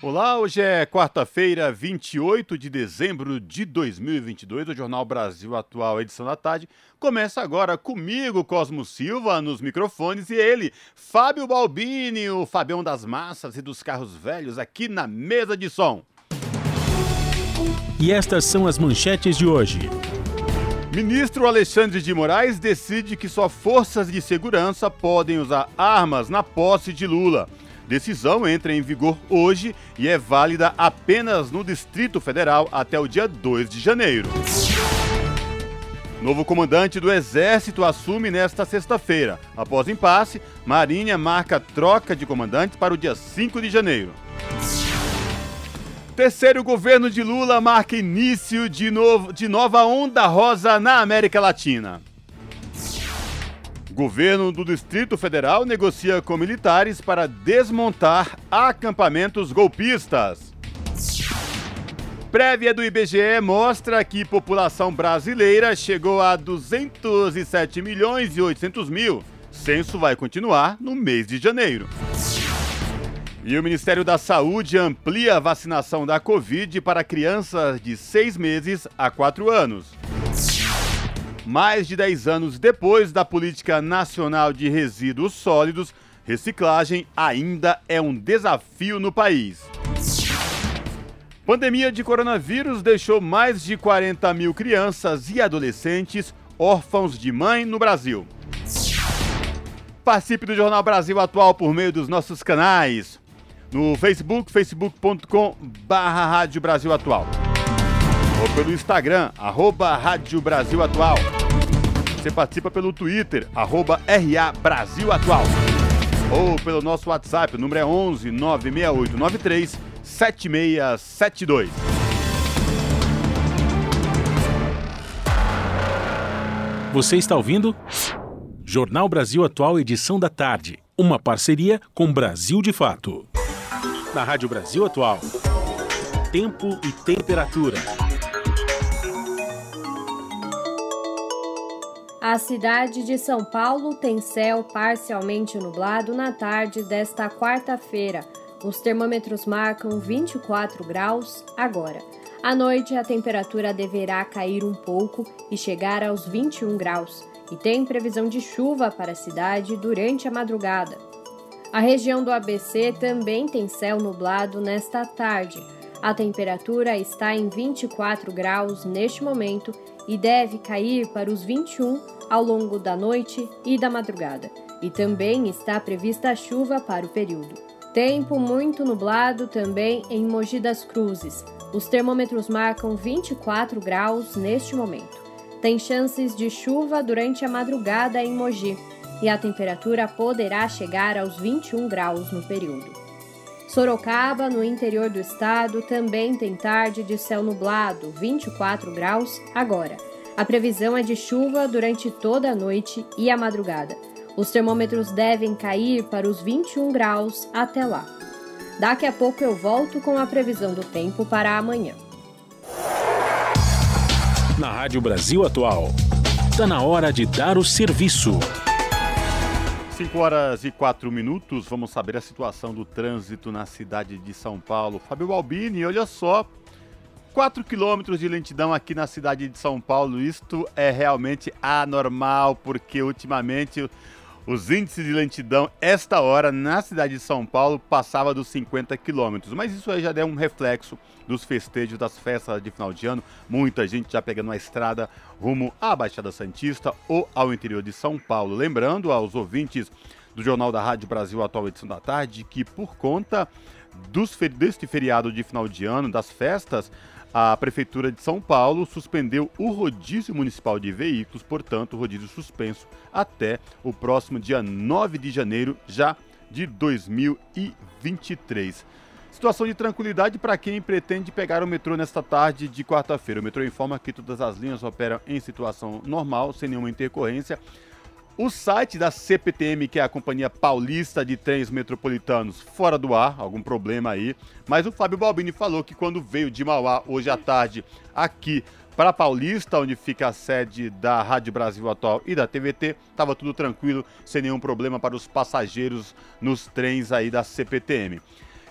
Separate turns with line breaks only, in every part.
Olá, hoje é quarta-feira, 28 de dezembro de 2022. O Jornal Brasil Atual, edição da tarde, começa agora comigo, Cosmo Silva, nos microfones, e ele, Fábio Balbini, o Fabião das Massas e dos Carros Velhos, aqui na mesa de som.
E estas são as manchetes de hoje.
Ministro Alexandre de Moraes decide que só forças de segurança podem usar armas na posse de Lula. Decisão entra em vigor hoje e é válida apenas no Distrito Federal até o dia 2 de janeiro. Novo comandante do Exército assume nesta sexta-feira. Após impasse, Marinha marca troca de comandantes para o dia 5 de janeiro. Terceiro governo de Lula marca início de, novo, de nova onda rosa na América Latina. Governo do Distrito Federal negocia com militares para desmontar acampamentos golpistas. Prévia do IBGE mostra que população brasileira chegou a 207 milhões e 800 mil. Censo vai continuar no mês de janeiro. E o Ministério da Saúde amplia a vacinação da Covid para crianças de 6 meses a 4 anos. Mais de 10 anos depois da Política Nacional de Resíduos Sólidos, reciclagem ainda é um desafio no país. Pandemia de coronavírus deixou mais de 40 mil crianças e adolescentes órfãos de mãe no Brasil. Participe do Jornal Brasil Atual por meio dos nossos canais. No Facebook, facebook.com barra Rádio Brasil Atual. Ou pelo Instagram, arroba Rádio Brasil Atual. Você participa pelo Twitter, arroba RA Brasil Atual. Ou pelo nosso WhatsApp, o número é 11 96893 7672.
Você está ouvindo? Jornal Brasil Atual, edição da tarde. Uma parceria com Brasil de Fato. Na Rádio Brasil Atual. Tempo e temperatura.
A cidade de São Paulo tem céu parcialmente nublado na tarde desta quarta-feira. Os termômetros marcam 24 graus agora. À noite, a temperatura deverá cair um pouco e chegar aos 21 graus, e tem previsão de chuva para a cidade durante a madrugada. A região do ABC também tem céu nublado nesta tarde. A temperatura está em 24 graus neste momento e deve cair para os 21 ao longo da noite e da madrugada. E também está prevista chuva para o período. Tempo muito nublado também em Mogi das Cruzes. Os termômetros marcam 24 graus neste momento. Tem chances de chuva durante a madrugada em Mogi e a temperatura poderá chegar aos 21 graus no período. Sorocaba, no interior do estado, também tem tarde de céu nublado, 24 graus agora. A previsão é de chuva durante toda a noite e a madrugada. Os termômetros devem cair para os 21 graus até lá. Daqui a pouco eu volto com a previsão do tempo para amanhã.
Na Rádio Brasil Atual, está na hora de dar o serviço.
5 horas e 4 minutos, vamos saber a situação do trânsito na cidade de São Paulo. Fábio Balbini, olha só, 4 quilômetros de lentidão aqui na cidade de São Paulo. Isto é realmente anormal, porque ultimamente os índices de lentidão, esta hora, na cidade de São Paulo, passava dos 50 quilômetros. Mas isso aí já é um reflexo dos festejos das festas de final de ano. Muita gente já pegando a estrada rumo à Baixada Santista ou ao interior de São Paulo. Lembrando aos ouvintes do Jornal da Rádio Brasil Atual Edição da Tarde que por conta dos, deste feriado de final de ano, das festas, a Prefeitura de São Paulo suspendeu o rodízio municipal de veículos, portanto, o rodízio suspenso até o próximo dia 9 de janeiro já de 2023. Situação de tranquilidade para quem pretende pegar o metrô nesta tarde de quarta-feira. O metrô informa que todas as linhas operam em situação normal, sem nenhuma intercorrência. O site da CPTM, que é a Companhia Paulista de Trens Metropolitanos, fora do ar, algum problema aí. Mas o Fábio Balbini falou que quando veio de Mauá hoje à tarde aqui para Paulista, onde fica a sede da Rádio Brasil Atual e da TVT, estava tudo tranquilo, sem nenhum problema para os passageiros nos trens aí da CPTM.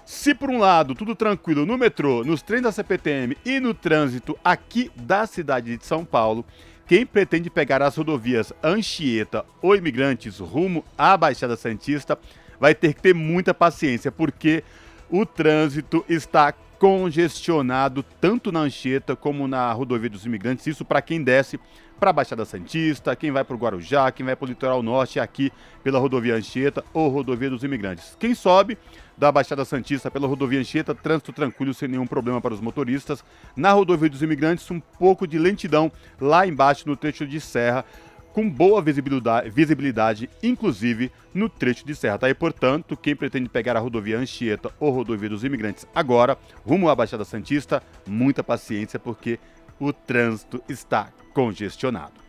Se por um lado tudo tranquilo no metrô, nos trens da CPTM e no trânsito aqui da cidade de São Paulo, quem pretende pegar as rodovias Anchieta ou Imigrantes rumo à Baixada Santista vai ter que ter muita paciência, porque o trânsito está congestionado tanto na Anchieta como na rodovia dos Imigrantes. Isso para quem desce para a Baixada Santista, quem vai para o Guarujá, quem vai para o Litoral Norte, aqui pela rodovia Anchieta ou rodovia dos Imigrantes. Quem sobe da Baixada Santista pela rodovia Anchieta, trânsito tranquilo, sem nenhum problema para os motoristas. Na rodovia dos Imigrantes, um pouco de lentidão lá embaixo no trecho de serra, com boa visibilidade, visibilidade inclusive no trecho de serra. Tá aí, portanto, quem pretende pegar a rodovia Anchieta ou rodovia dos Imigrantes agora, rumo à Baixada Santista, muita paciência, porque o trânsito está congestionado.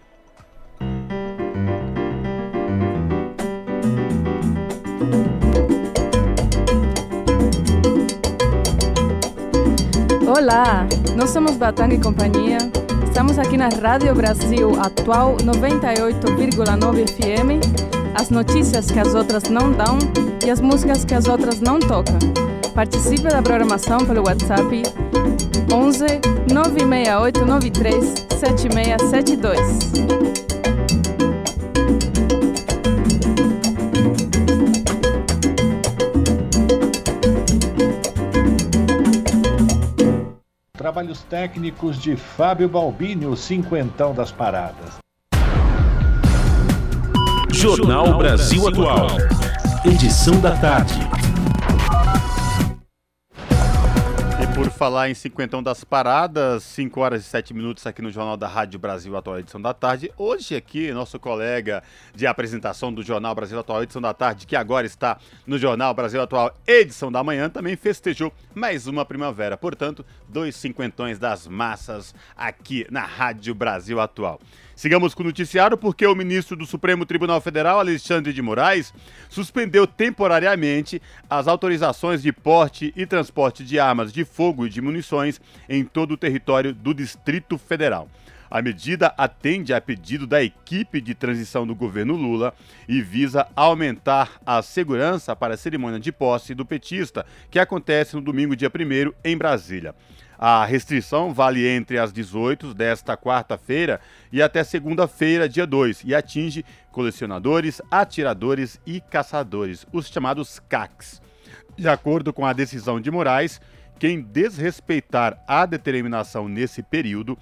Olá, nós somos Batang e Companhia. Estamos aqui na Rádio Brasil Atual 98,9 FM. As notícias que as outras não dão e as músicas que as outras não tocam. Participe da programação pelo WhatsApp 11 968 93 7672.
Trabalhos técnicos de Fábio Balbini, o cinquentão das paradas.
Jornal Brasil Atual. Edição da tarde.
Por falar em cinquentão das paradas, 5 horas e 7 minutos aqui no Jornal da Rádio Brasil Atual Edição da Tarde. Hoje aqui, nosso colega de apresentação do Jornal Brasil Atual Edição da Tarde, que agora está no Jornal Brasil Atual Edição da Manhã, também festejou mais uma primavera. Portanto, dois cinquentões das massas aqui na Rádio Brasil Atual. Sigamos com o noticiário porque o ministro do Supremo Tribunal Federal, Alexandre de Moraes, suspendeu temporariamente as autorizações de porte e transporte de armas de fogo e de munições em todo o território do Distrito Federal. A medida atende a pedido da equipe de transição do governo Lula e visa aumentar a segurança para a cerimônia de posse do petista, que acontece no domingo, dia 1 em Brasília. A restrição vale entre as 18 desta quarta-feira e até segunda-feira, dia 2, e atinge colecionadores, atiradores e caçadores, os chamados CACs. De acordo com a decisão de Moraes, quem desrespeitar a determinação nesse período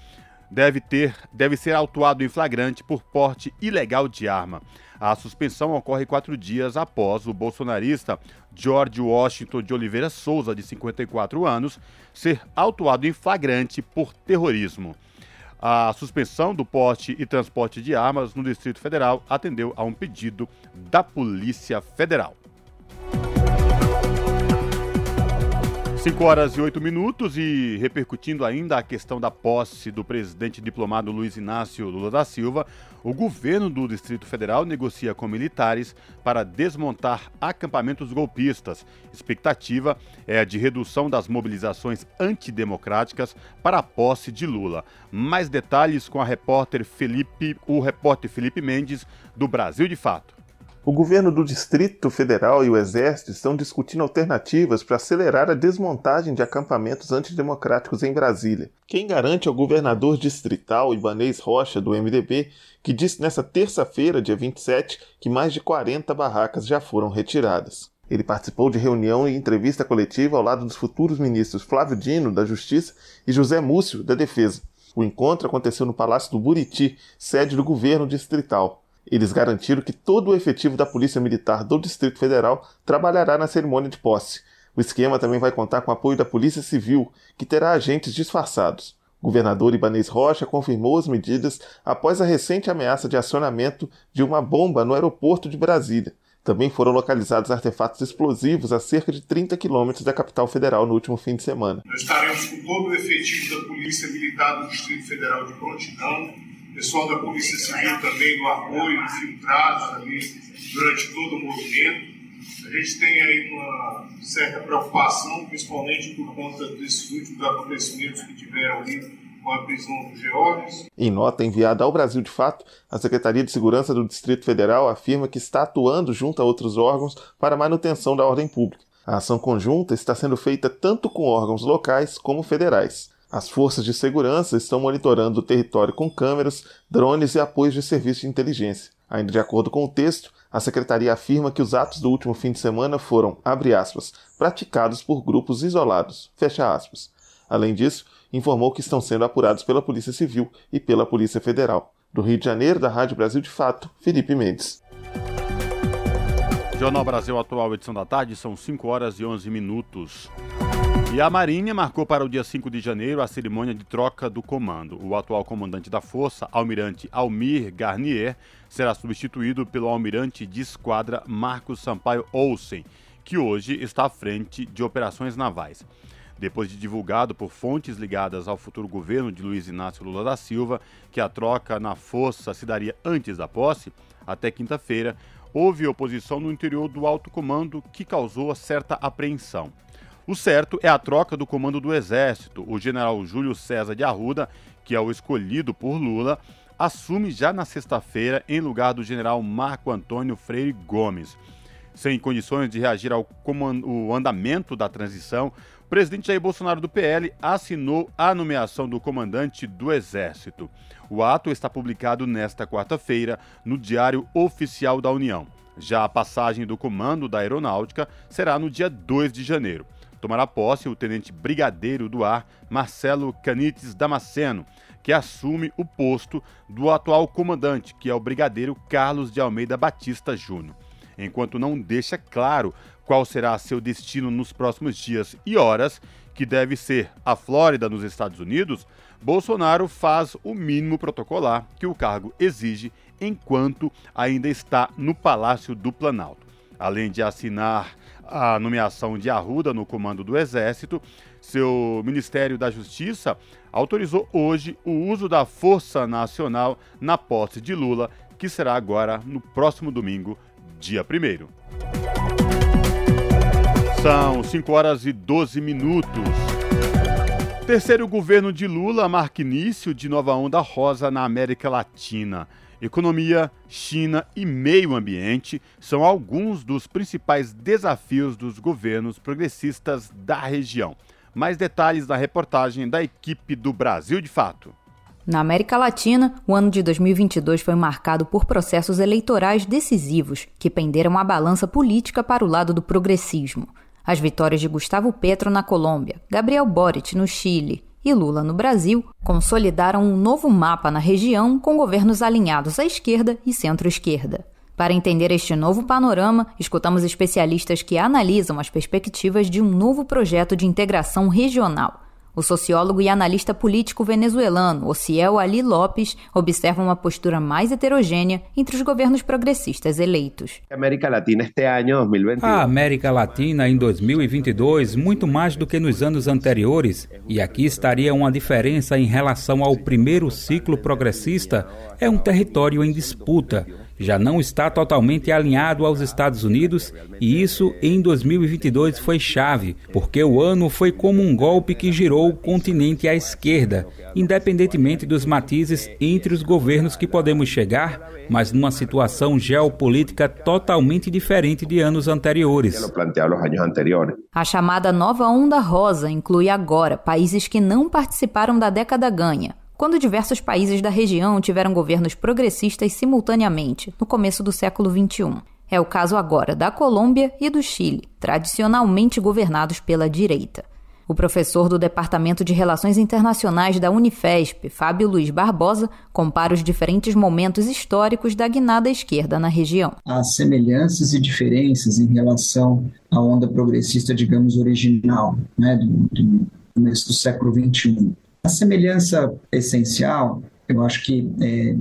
deve ter deve ser autuado em flagrante por porte ilegal de arma. A suspensão ocorre quatro dias após o bolsonarista George Washington de Oliveira Souza, de 54 anos, ser autuado em flagrante por terrorismo. A suspensão do porte e transporte de armas no Distrito Federal atendeu a um pedido da Polícia Federal. 5 horas e 8 minutos e repercutindo ainda a questão da posse do presidente diplomado Luiz Inácio Lula da Silva, o governo do Distrito Federal negocia com militares para desmontar acampamentos golpistas. Expectativa é de redução das mobilizações antidemocráticas para a posse de Lula. Mais detalhes com a repórter Felipe, o repórter Felipe Mendes do Brasil de Fato.
O governo do Distrito Federal e o Exército estão discutindo alternativas para acelerar a desmontagem de acampamentos antidemocráticos em Brasília. Quem garante é o governador distrital Ibanês Rocha, do MDB, que disse nesta terça-feira, dia 27, que mais de 40 barracas já foram retiradas. Ele participou de reunião e entrevista coletiva ao lado dos futuros ministros Flávio Dino, da Justiça, e José Múcio, da Defesa. O encontro aconteceu no Palácio do Buriti, sede do governo distrital. Eles garantiram que todo o efetivo da Polícia Militar do Distrito Federal trabalhará na cerimônia de posse. O esquema também vai contar com o apoio da Polícia Civil, que terá agentes disfarçados. O governador Ibanez Rocha confirmou as medidas após a recente ameaça de acionamento de uma bomba no aeroporto de Brasília. Também foram localizados artefatos explosivos a cerca de 30 quilômetros da capital federal no último fim de semana.
Nós estaremos com todo o efetivo da Polícia Militar do Distrito Federal de prontidão, pessoal da Polícia Civil também no apoio, infiltrados ali durante todo o movimento. A gente tem aí uma certa preocupação, principalmente por conta desses últimos acontecimentos que tiveram ali com a prisão do Georges.
Em nota enviada ao Brasil de Fato, a Secretaria de Segurança do Distrito Federal afirma que está atuando junto a outros órgãos para a manutenção da ordem pública. A ação conjunta está sendo feita tanto com órgãos locais como federais. As forças de segurança estão monitorando o território com câmeras, drones e apoios de serviço de inteligência. Ainda de acordo com o texto, a secretaria afirma que os atos do último fim de semana foram, abre aspas, praticados por grupos isolados, fecha aspas. Além disso, informou que estão sendo apurados pela Polícia Civil e pela Polícia Federal. Do Rio de Janeiro, da Rádio Brasil de Fato, Felipe Mendes.
Jornal Brasil Atual, edição da tarde, são 5 horas e 11 minutos. E a Marinha marcou para o dia 5 de janeiro a cerimônia de troca do comando. O atual comandante da Força, almirante Almir Garnier, será substituído pelo almirante de esquadra Marcos Sampaio Olsen, que hoje está à frente de operações navais. Depois de divulgado por fontes ligadas ao futuro governo de Luiz Inácio Lula da Silva que a troca na força se daria antes da posse, até quinta-feira, houve oposição no interior do alto comando que causou certa apreensão. O certo é a troca do comando do Exército. O general Júlio César de Arruda, que é o escolhido por Lula, assume já na sexta-feira em lugar do general Marco Antônio Freire Gomes. Sem condições de reagir ao andamento da transição, o presidente Jair Bolsonaro do PL assinou a nomeação do comandante do Exército. O ato está publicado nesta quarta-feira no Diário Oficial da União. Já a passagem do comando da Aeronáutica será no dia 2 de janeiro. Tomará posse o tenente brigadeiro do ar Marcelo Canites Damasceno, que assume o posto do atual comandante, que é o brigadeiro Carlos de Almeida Batista Júnior. Enquanto não deixa claro qual será seu destino nos próximos dias e horas, que deve ser a Flórida, nos Estados Unidos, Bolsonaro faz o mínimo protocolar que o cargo exige enquanto ainda está no Palácio do Planalto. Além de assinar a nomeação de Arruda no comando do Exército, seu Ministério da Justiça autorizou hoje o uso da Força Nacional na posse de Lula, que será agora no próximo domingo, dia 1. São 5 horas e 12 minutos. Terceiro governo de Lula marca início de nova onda rosa na América Latina. Economia, China e meio ambiente são alguns dos principais desafios dos governos progressistas da região. Mais detalhes na reportagem da equipe do Brasil de Fato.
Na América Latina, o ano de 2022 foi marcado por processos eleitorais decisivos que penderam a balança política para o lado do progressismo. As vitórias de Gustavo Petro na Colômbia, Gabriel Boric no Chile e Lula no Brasil consolidaram um novo mapa na região com governos alinhados à esquerda e centro-esquerda. Para entender este novo panorama, escutamos especialistas que analisam as perspectivas de um novo projeto de integração regional. O sociólogo e analista político venezuelano Ociel Ali Lopes observa uma postura mais heterogênea entre os governos progressistas eleitos.
A América Latina este ano, 2022.
A América Latina em 2022, muito mais do que nos anos anteriores, e aqui estaria uma diferença em relação ao primeiro ciclo progressista, é um território em disputa já não está totalmente alinhado aos Estados Unidos e isso em 2022 foi chave, porque o ano foi como um golpe que girou o continente à esquerda, independentemente dos matizes entre os governos que podemos chegar, mas numa situação geopolítica totalmente diferente de anos anteriores.
A chamada nova onda rosa inclui agora países que não participaram da década ganha quando diversos países da região tiveram governos progressistas simultaneamente, no começo do século XXI. É o caso agora da Colômbia e do Chile, tradicionalmente governados pela direita. O professor do Departamento de Relações Internacionais da Unifesp, Fábio Luiz Barbosa, compara os diferentes momentos históricos da guinada esquerda na região.
Há semelhanças e diferenças em relação à onda progressista, digamos, original, né, do, do começo do século XXI. A semelhança essencial, eu acho que é,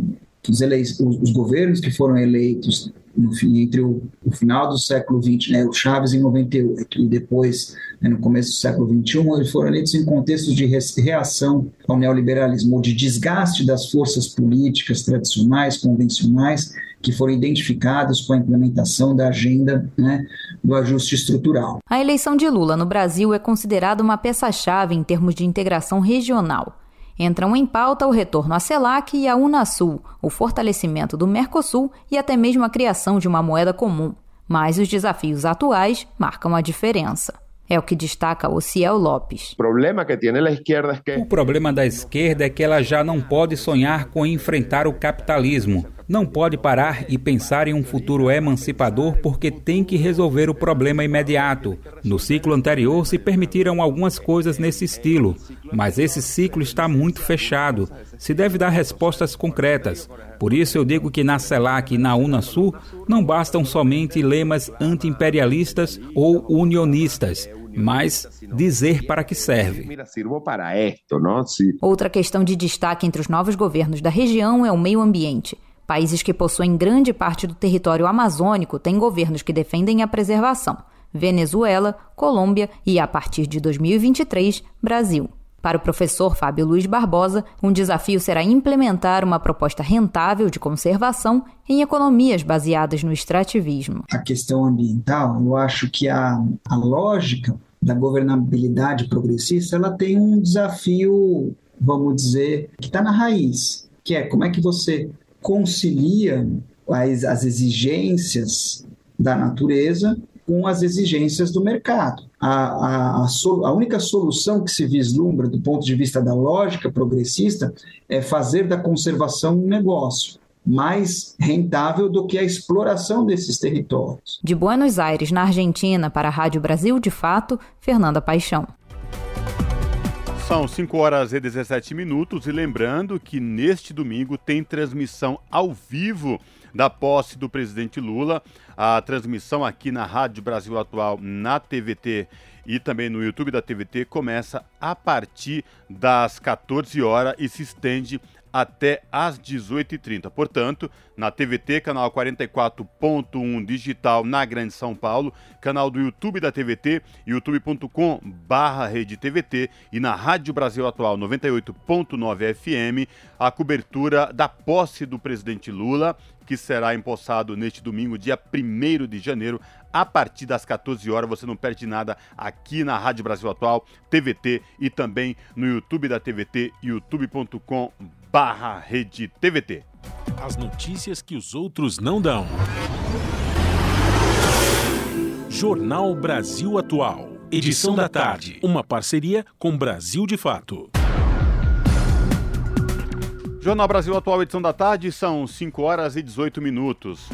os, os, os, governos que foram eleitos no entre o, o, final do século XX, né, o Chaves em 98 e depois, né, no começo do século XXI, eles foram eleitos em contextos de reação ao neoliberalismo, ou de desgaste das forças políticas tradicionais, convencionais, que foram identificadas com a implementação da agenda né, do ajuste estrutural.
A eleição de Lula no Brasil é considerada uma peça-chave em termos de integração regional. Entram em pauta o retorno à CELAC e à Unasul, o fortalecimento do Mercosul e até mesmo a criação de uma moeda comum. Mas os desafios atuais marcam a diferença. É o que destaca o Ciel Lopes.
O problema que tem a esquerda é que... O problema da esquerda é que ela já não pode sonhar com enfrentar o capitalismo. Não pode parar e pensar em um futuro emancipador porque tem que resolver o problema imediato. No ciclo anterior se permitiram algumas coisas nesse estilo, mas esse ciclo está muito fechado. Se deve dar respostas concretas. Por isso eu digo que na CELAC e na Unasul não bastam somente lemas anti-imperialistas ou unionistas mas dizer para que serve.
Outra questão de destaque entre os novos governos da região é o meio ambiente. Países que possuem grande parte do território amazônico têm governos que defendem a preservação. Venezuela, Colômbia e, a partir de 2023, Brasil. Para o professor Fábio Luiz Barbosa, um desafio será implementar uma proposta rentável de conservação em economias baseadas no extrativismo.
A questão ambiental, eu acho que a, a lógica da governabilidade progressista ela tem um desafio, vamos dizer, que está na raiz, que é como é que você concilia as, as exigências da natureza com as exigências do mercado. A, a, a, a, única solução que se vislumbra do ponto de vista da lógica progressista é fazer da conservação um negócio mais rentável do que a exploração desses territórios.
De Buenos Aires, na Argentina, para a Rádio Brasil de Fato, Fernanda Paixão.
São 5 horas e 17 minutos e lembrando que neste domingo tem transmissão ao vivo da posse do presidente Lula. A transmissão aqui na Rádio Brasil Atual, na TVT e também no YouTube da TVT começa a partir das 14 horas e se estende até às 18h30. Portanto, na TVT, canal 44.1 digital na Grande São Paulo, canal do YouTube da TVT, youtube.com barra TVT e na Rádio Brasil Atual 98.9 FM, a cobertura da posse do presidente Lula, que será empossado neste domingo, dia 1 de janeiro, a partir das 14 horas. Você não perde nada aqui na Rádio Brasil Atual, TVT e também no YouTube da TVT, youtube.com barra Rede TVT.
As notícias que os outros não dão. Jornal Brasil Atual. Edição da tarde. Uma parceria com Brasil de Fato.
Jornal Brasil Atual, edição da tarde, são 5 horas e 18 minutos.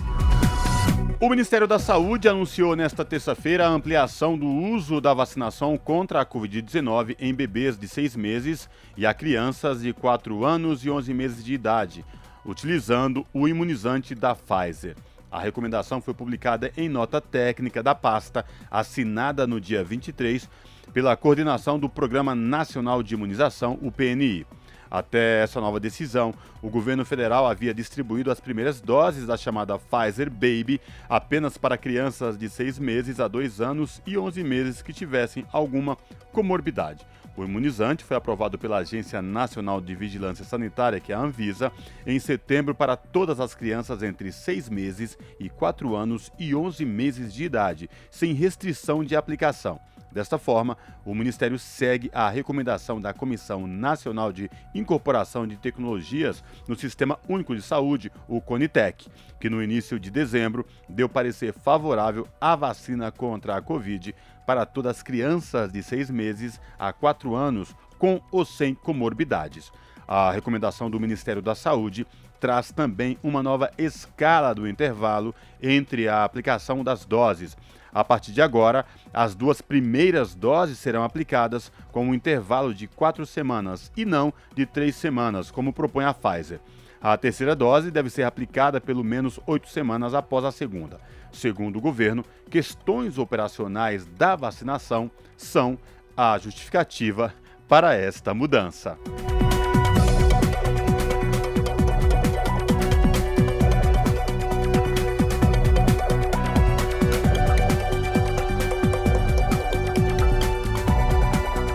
O Ministério da Saúde anunciou nesta terça-feira a ampliação do uso da vacinação contra a Covid-19 em bebês de 6 meses e a crianças de 4 anos e 11 meses de idade, utilizando o imunizante da Pfizer. A recomendação foi publicada em nota técnica da pasta, assinada no dia 23 pela coordenação do Programa Nacional de Imunização, o PNI. Até essa nova decisão, o governo federal havia distribuído as primeiras doses da chamada Pfizer Baby apenas para crianças de 6 meses a 2 anos e 11 meses que tivessem alguma comorbidade. O imunizante foi aprovado pela Agência Nacional de Vigilância Sanitária, que é a Anvisa, em setembro para todas as crianças entre 6 meses e 4 anos e 11 meses de idade, sem restrição de aplicação. Desta forma, o Ministério segue a recomendação da Comissão Nacional de Incorporação de Tecnologias no Sistema Único de Saúde, o CONITEC, que no início de dezembro deu parecer favorável à vacina contra a Covid para todas as crianças de seis meses a quatro anos com ou sem comorbidades. A recomendação do Ministério da Saúde traz também uma nova escala do intervalo entre a aplicação das doses a partir de agora, as duas primeiras doses serão aplicadas com um intervalo de quatro semanas e não de três semanas, como propõe a Pfizer. A terceira dose deve ser aplicada pelo menos oito semanas após a segunda. Segundo o governo, questões operacionais da vacinação são a justificativa para esta mudança.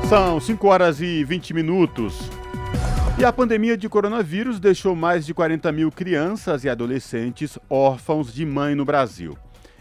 São 5 horas e 20 minutos. E a pandemia de coronavírus deixou mais de 40 mil crianças e adolescentes órfãos de mãe no Brasil.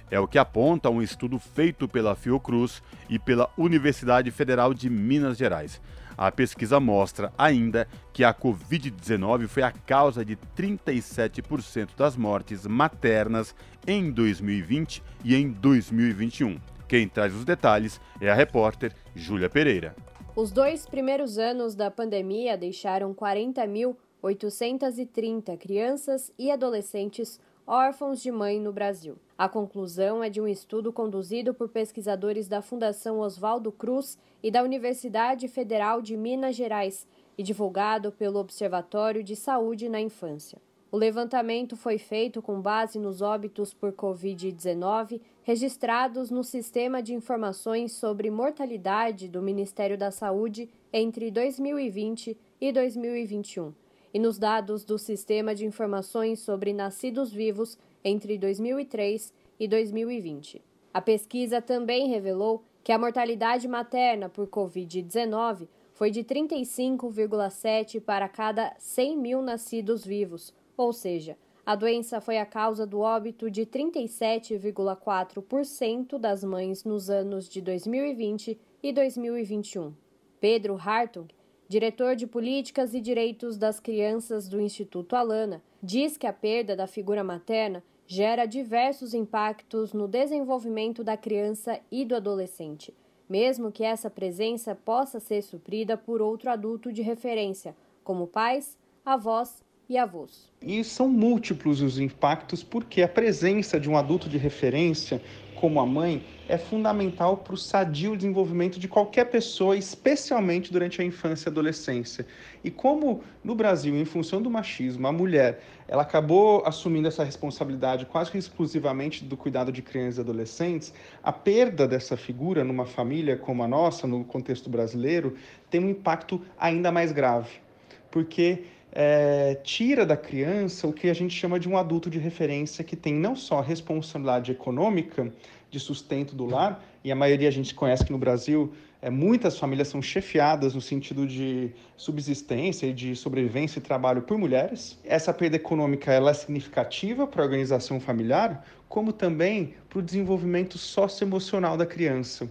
É o que aponta um estudo feito pela Fiocruz e pela Universidade Federal de Minas Gerais. A pesquisa mostra ainda que a Covid-19 foi a causa de 37% das mortes maternas em 2020 e em 2021. Quem traz os detalhes é a repórter Júlia Pereira.
Os dois primeiros anos da pandemia deixaram 40.830 crianças e adolescentes órfãos de mãe no Brasil. A conclusão é de um estudo conduzido por pesquisadores da Fundação Oswaldo Cruz e da Universidade Federal de Minas Gerais e divulgado pelo Observatório de Saúde na Infância. O levantamento foi feito com base nos óbitos por Covid-19 registrados no Sistema de Informações sobre Mortalidade do Ministério da Saúde entre 2020 e 2021 e nos dados do Sistema de Informações sobre Nascidos Vivos entre 2003 e 2020. A pesquisa também revelou que a mortalidade materna por Covid-19 foi de 35,7 para cada 100 mil nascidos vivos, ou seja, a doença foi a causa do óbito de 37,4% das mães nos anos de 2020 e 2021. Pedro Hartung, diretor de Políticas e Direitos das Crianças do Instituto Alana, diz que a perda da figura materna gera diversos impactos no desenvolvimento da criança e do adolescente, mesmo que essa presença possa ser suprida por outro adulto de referência, como pais, avós e avós.
E são múltiplos os impactos porque a presença de um adulto de referência, como a mãe, é fundamental para o sadio desenvolvimento de qualquer pessoa, especialmente durante a infância e adolescência. E como no Brasil, em função do machismo, a mulher ela acabou assumindo essa responsabilidade quase que exclusivamente do cuidado de crianças e adolescentes, a perda dessa figura numa família como a nossa, no contexto brasileiro, tem um impacto ainda mais grave. Porque é, tira da criança o que a gente chama de um adulto de referência que tem não só responsabilidade econômica de sustento do lar, e a maioria a gente conhece que no Brasil é, muitas famílias são chefiadas no sentido de subsistência e de sobrevivência e trabalho por mulheres. Essa perda econômica ela é significativa para a organização familiar, como também para o desenvolvimento socioemocional da criança.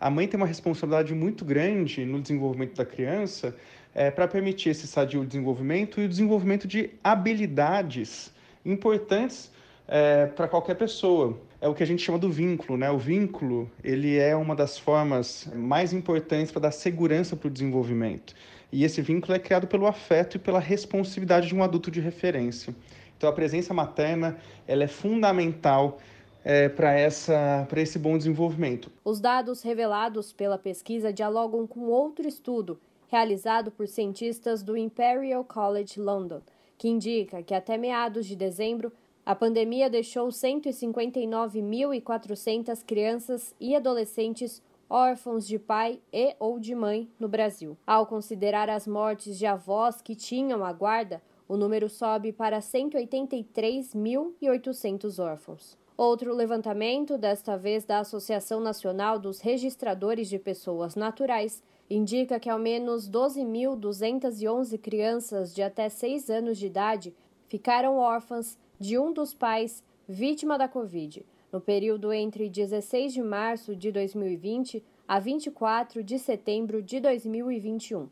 A mãe tem uma responsabilidade muito grande no desenvolvimento da criança é, para permitir esse sadio desenvolvimento e o desenvolvimento de habilidades importantes é, para qualquer pessoa. É o que a gente chama do vínculo, né? O vínculo ele é uma das formas mais importantes para dar segurança para o desenvolvimento. E esse vínculo é criado pelo afeto e pela responsividade de um adulto de referência. Então a presença materna ela é fundamental é, para esse bom desenvolvimento.
Os dados revelados pela pesquisa dialogam com outro estudo realizado por cientistas do Imperial College London, que indica que até meados de dezembro a pandemia deixou 159.400 crianças e adolescentes órfãos de pai e ou de mãe no Brasil. Ao considerar as mortes de avós que tinham a guarda, o número sobe para 183.800 órfãos. Outro levantamento, desta vez da Associação Nacional dos Registradores de Pessoas Naturais, indica que ao menos 12.211 crianças de até 6 anos de idade ficaram órfãs de um dos pais vítima da Covid, no período entre 16 de março de 2020 a 24 de setembro de 2021.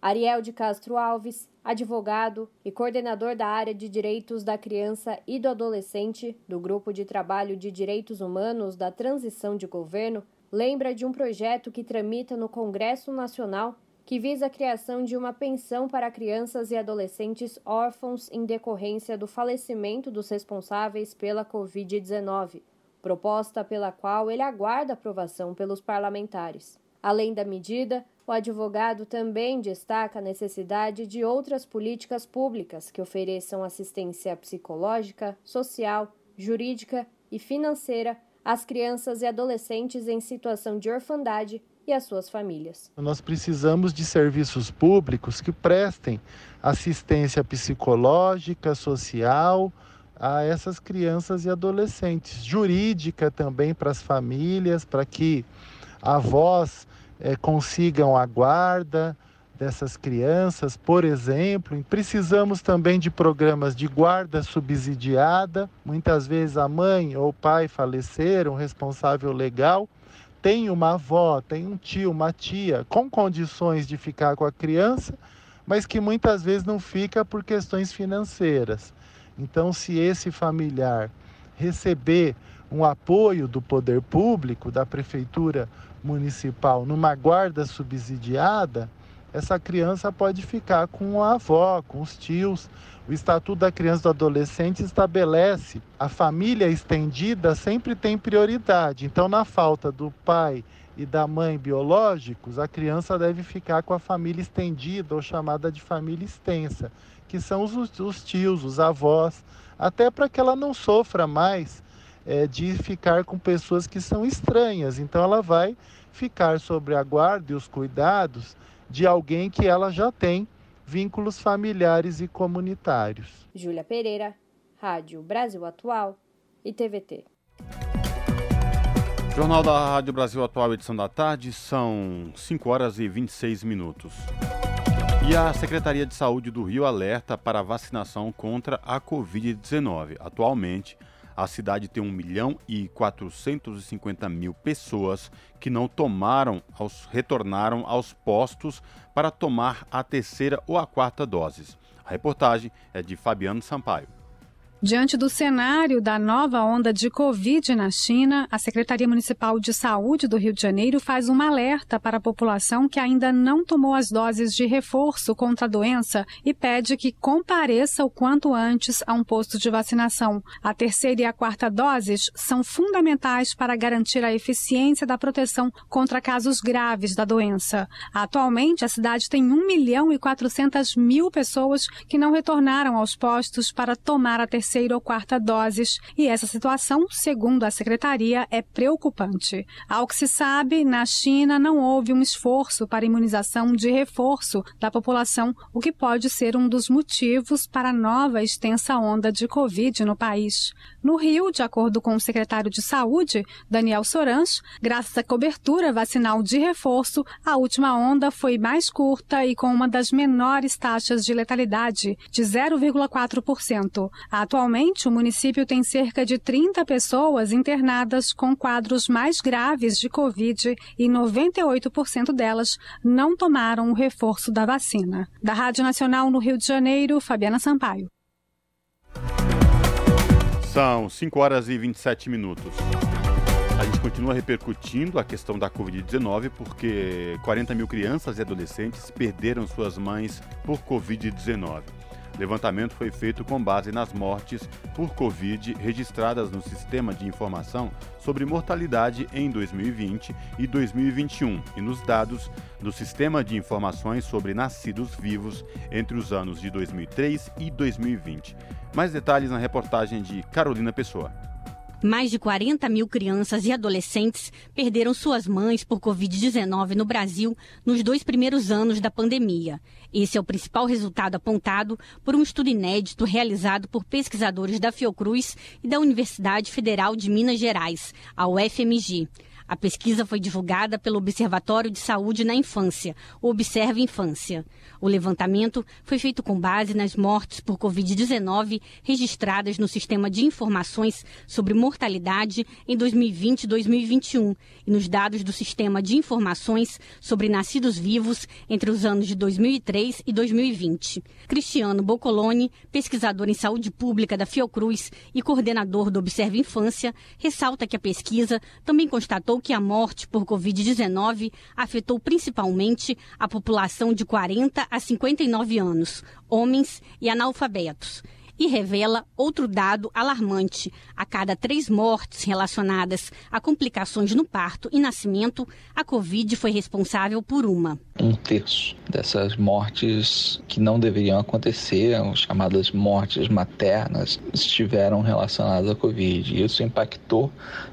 Ariel de Castro Alves, advogado e coordenador da área de Direitos da Criança e do Adolescente do Grupo de Trabalho de Direitos Humanos da Transição de Governo, lembra de um projeto que tramita no Congresso Nacional que visa a criação de uma pensão para crianças e adolescentes órfãos em decorrência do falecimento dos responsáveis pela Covid-19, proposta pela qual ele aguarda aprovação pelos parlamentares. Além da medida, o advogado também destaca a necessidade de outras políticas públicas que ofereçam assistência psicológica, social, jurídica e financeira às crianças e adolescentes em situação de orfandade e às suas famílias.
Nós precisamos de serviços públicos que prestem assistência psicológica, social a essas crianças e adolescentes, jurídica também para as famílias, para que avós é, consigam a guarda dessas crianças, por exemplo. Precisamos também de programas de guarda subsidiada. Muitas vezes a mãe ou o pai faleceram, responsável legal tem uma avó, tem um tio, uma tia com condições de ficar com a criança, mas que muitas vezes não fica por questões financeiras. Então, se esse familiar receber um apoio do poder público, da prefeitura municipal, numa guarda subsidiada, essa criança pode ficar com a avó, com os tios. O Estatuto da Criança e do Adolescente estabelece a família estendida sempre tem prioridade. Então, na falta do pai e da mãe biológicos, a criança deve ficar com a família estendida ou chamada de família extensa, que são os, os tios, os avós, até para que ela não sofra mais é, de ficar com pessoas que são estranhas. Então, ela vai ficar sobre a guarda e os cuidados de alguém que ela já tem vínculos familiares e comunitários.
Júlia Pereira, Rádio Brasil Atual e TVT.
Jornal da Rádio Brasil Atual, edição da tarde, são 5 horas e 26 minutos. E a Secretaria de Saúde do Rio alerta para a vacinação contra a Covid-19. Atualmente, a cidade tem 1 milhão e 450 mil pessoas que não tomaram, aos, retornaram aos postos para tomar a terceira ou a quarta doses. A reportagem é de Fabiano Sampaio.
Diante do cenário da nova onda de Covid na China, a Secretaria Municipal de Saúde do Rio de Janeiro faz um alerta para a população que ainda não tomou as doses de reforço contra a doença e pede que compareça o quanto antes a um posto de vacinação. A terceira e a quarta doses são fundamentais para garantir a eficiência da proteção contra casos graves da doença. Atualmente, a cidade tem 1 milhão e 400 mil pessoas que não retornaram aos postos para tomar a terceira terceira ou quarta doses, e essa situação, segundo a secretaria, é preocupante. Ao que se sabe, na China não houve um esforço para imunização de reforço da população, o que pode ser um dos motivos para a nova extensa onda de Covid no país. No Rio, de acordo com o secretário de Saúde, Daniel Sorans, graças à cobertura vacinal de reforço, a última onda foi mais curta e com uma das menores taxas de letalidade, de 0,4%. Atualmente, o município tem cerca de 30 pessoas internadas com quadros mais graves de Covid e 98% delas não tomaram o reforço da vacina. Da Rádio Nacional no Rio de Janeiro, Fabiana Sampaio.
São 5 horas e 27 minutos. A gente continua repercutindo a questão da Covid-19 porque 40 mil crianças e adolescentes perderam suas mães por Covid-19. Levantamento foi feito com base nas mortes por Covid registradas no Sistema de Informação sobre Mortalidade em 2020 e 2021 e nos dados do Sistema de Informações sobre Nascidos Vivos entre os anos de 2003 e 2020. Mais detalhes na reportagem de Carolina Pessoa.
Mais de 40 mil crianças e adolescentes perderam suas mães por Covid-19 no Brasil nos dois primeiros anos da pandemia. Esse é o principal resultado apontado por um estudo inédito realizado por pesquisadores da Fiocruz e da Universidade Federal de Minas Gerais, a UFMG. A pesquisa foi divulgada pelo Observatório de Saúde na Infância, o Observe Infância. O levantamento foi feito com base nas mortes por Covid-19 registradas no Sistema de Informações sobre Mortalidade em 2020 e 2021 e nos dados do Sistema de Informações sobre Nascidos Vivos entre os anos de 2003 e 2020. Cristiano Boccoloni, pesquisador em saúde pública da Fiocruz e coordenador do Observe Infância, ressalta que a pesquisa também constatou que a morte por Covid-19 afetou principalmente a população de 40 a 59 anos, homens e analfabetos e revela outro dado alarmante. A cada três mortes relacionadas a complicações no parto e nascimento, a Covid foi responsável por uma.
Um terço dessas mortes que não deveriam acontecer, as chamadas mortes maternas, estiveram relacionadas à Covid. Isso impactou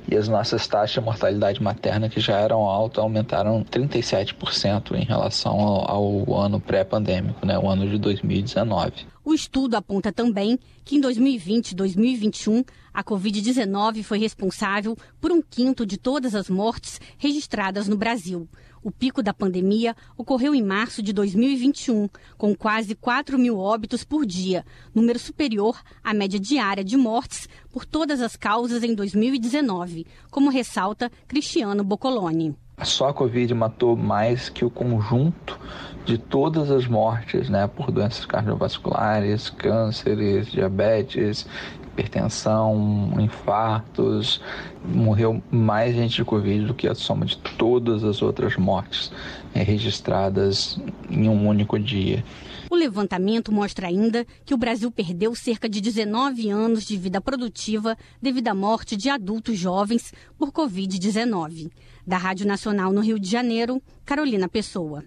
e as nossas taxas de mortalidade materna, que já eram altas, aumentaram 37% em relação ao, ao ano pré-pandêmico, né, o ano de 2019.
O estudo aponta também que em 2020 e 2021 a Covid-19 foi responsável por um quinto de todas as mortes registradas no Brasil. O pico da pandemia ocorreu em março de 2021, com quase 4 mil óbitos por dia, número superior à média diária de mortes por todas as causas em 2019, como ressalta Cristiano Boccoloni.
Só a Covid matou mais que o conjunto de todas as mortes né, por doenças cardiovasculares, cânceres, diabetes, hipertensão, infartos. Morreu mais gente de Covid do que a soma de todas as outras mortes é, registradas em um único dia.
O levantamento mostra ainda que o Brasil perdeu cerca de 19 anos de vida produtiva devido à morte de adultos jovens por Covid-19. Da Rádio Nacional no Rio de Janeiro, Carolina Pessoa.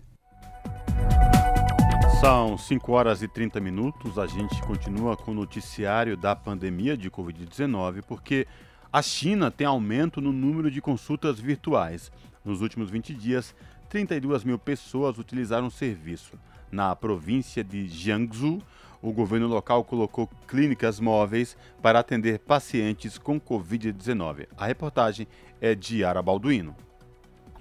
São 5 horas e 30 minutos. A gente continua com o noticiário da pandemia de Covid-19, porque a China tem aumento no número de consultas virtuais. Nos últimos 20 dias, 32 mil pessoas utilizaram o serviço. Na província de Jiangsu, o governo local colocou clínicas móveis para atender pacientes com Covid-19. A reportagem é de Ara Balduino.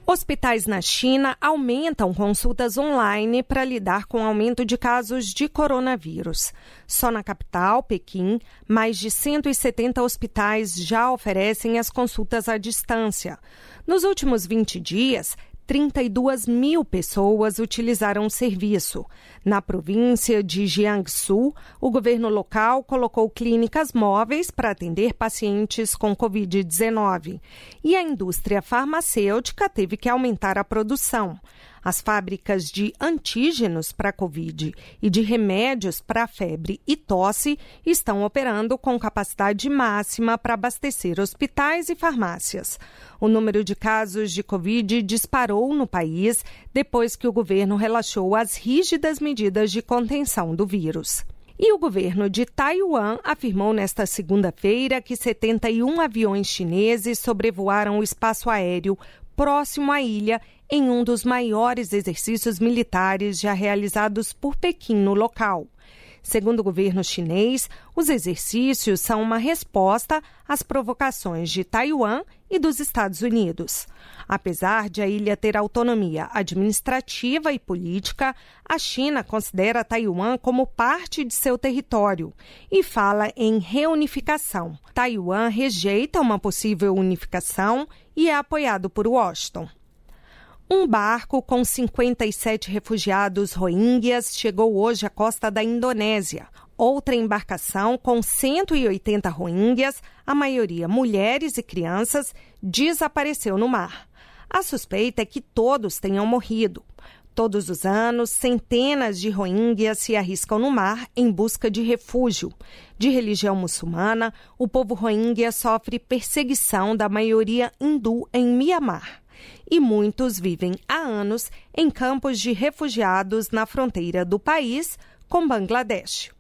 Hospitais na China aumentam consultas online para lidar com o aumento de casos de coronavírus. Só na capital, Pequim, mais de 170 hospitais já oferecem as consultas à distância. Nos últimos 20 dias, 32 mil pessoas utilizaram o serviço. Na província de Jiangsu, o governo local colocou clínicas móveis para atender pacientes com Covid-19. E a indústria farmacêutica teve que aumentar a produção. As fábricas de antígenos para Covid e de remédios para febre e tosse estão operando com capacidade máxima para abastecer hospitais e farmácias. O número de casos de Covid disparou no país depois que o governo relaxou as rígidas medidas de contenção do vírus. E o governo de Taiwan afirmou nesta segunda-feira que 71 aviões chineses sobrevoaram o espaço aéreo próximo à ilha em um dos maiores exercícios militares já realizados por Pequim no local. Segundo o governo chinês, os exercícios são uma resposta às provocações de Taiwan e dos Estados Unidos. Apesar de a ilha ter autonomia administrativa e política, a China considera Taiwan como parte de seu território e fala em reunificação. Taiwan rejeita uma possível unificação e é apoiado por Washington. Um barco com 57 refugiados rohingyas chegou hoje à costa da Indonésia. Outra embarcação com 180 rohingyas, a maioria mulheres e crianças, desapareceu no mar. A suspeita é que todos tenham morrido. Todos os anos, centenas de rohingyas se arriscam no mar em busca de refúgio. De religião muçulmana, o povo rohingya sofre perseguição da maioria hindu em Mianmar e muitos vivem há anos em campos de refugiados na fronteira do país com Bangladesh.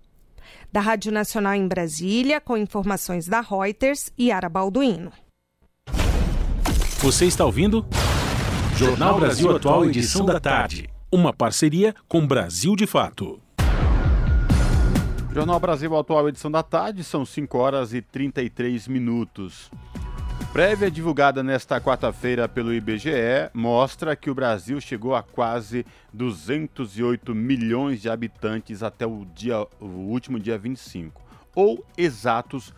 Da Rádio Nacional em Brasília, com informações da Reuters e Ara Balduino.
Você está ouvindo? Jornal Brasil Atual, edição da tarde. Uma parceria com Brasil de Fato.
Jornal Brasil Atual, edição da tarde, são 5 horas e 33 minutos. Prévia divulgada nesta quarta-feira pelo IBGE mostra que o Brasil chegou a quase 208 milhões de habitantes até o, dia, o último dia 25. Ou exatos,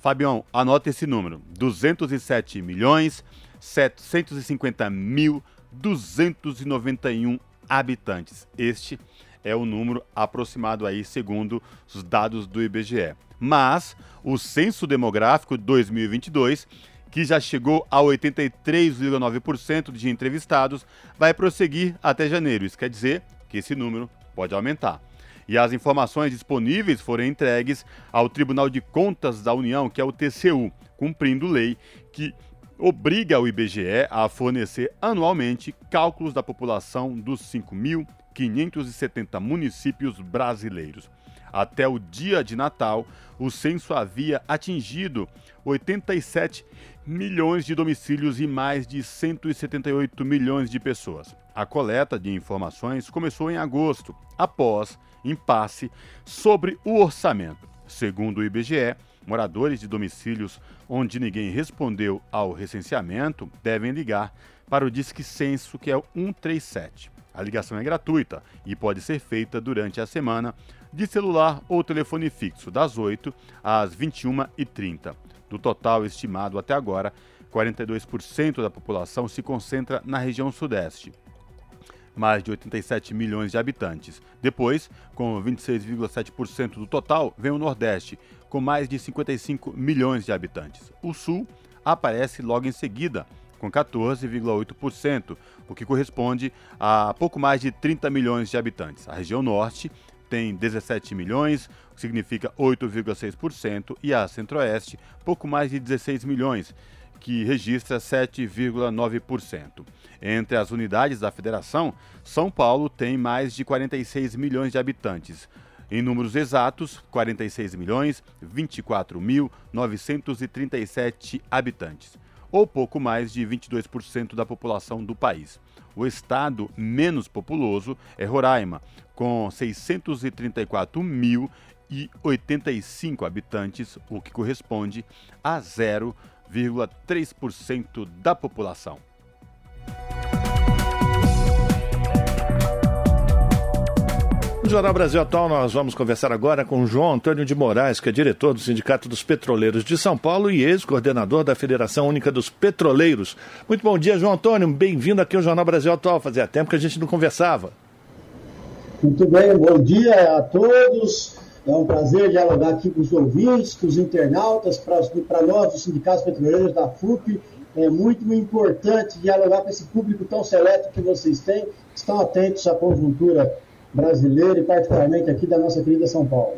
Fabião, anota esse número: 207 milhões 750 mil 291 habitantes. Este é o número aproximado aí segundo os dados do IBGE. Mas o censo demográfico 2022 que já chegou a 83,9% de entrevistados, vai prosseguir até janeiro. Isso quer dizer que esse número pode aumentar. E as informações disponíveis foram entregues ao Tribunal de Contas da União, que é o TCU, cumprindo lei que obriga o IBGE a fornecer anualmente cálculos da população dos 5.570 municípios brasileiros. Até o dia de Natal, o censo havia atingido 87 milhões de domicílios e mais de 178 milhões de pessoas. A coleta de informações começou em agosto, após impasse sobre o orçamento. Segundo o IBGE, moradores de domicílios onde ninguém respondeu ao recenseamento devem ligar para o Disque Censo, que é o 137. A ligação é gratuita e pode ser feita durante a semana de celular ou telefone fixo, das 8 às 21h30. Do total estimado até agora, 42% da população se concentra na região sudeste, mais de 87 milhões de habitantes. Depois, com 26,7% do total, vem o Nordeste, com mais de 55 milhões de habitantes. O Sul aparece logo em seguida, com 14,8%, o que corresponde a pouco mais de 30 milhões de habitantes. A região Norte tem 17 milhões, o que significa 8,6%, e a Centro-Oeste, pouco mais de 16 milhões, que registra 7,9%. Entre as unidades da federação, São Paulo tem mais de 46 milhões de habitantes. Em números exatos, 46 milhões 24.937 habitantes, ou pouco mais de 22% da população do país. O estado menos populoso é Roraima, com 634.085 habitantes, o que corresponde a 0,3% da população.
No Jornal Brasil Atual, nós vamos conversar agora com João Antônio de Moraes, que é diretor do Sindicato dos Petroleiros de São Paulo e ex-coordenador da Federação Única dos Petroleiros. Muito bom dia, João Antônio. Bem-vindo aqui ao Jornal Brasil Atual. Fazia tempo que a gente não conversava.
Muito bem, bom dia a todos. É um prazer dialogar aqui com os ouvintes, com os internautas, para nós, os sindicatos petroleiros da FUP. É muito importante dialogar com esse público tão seleto que vocês têm, que estão atentos à conjuntura brasileira e particularmente aqui da nossa querida São Paulo.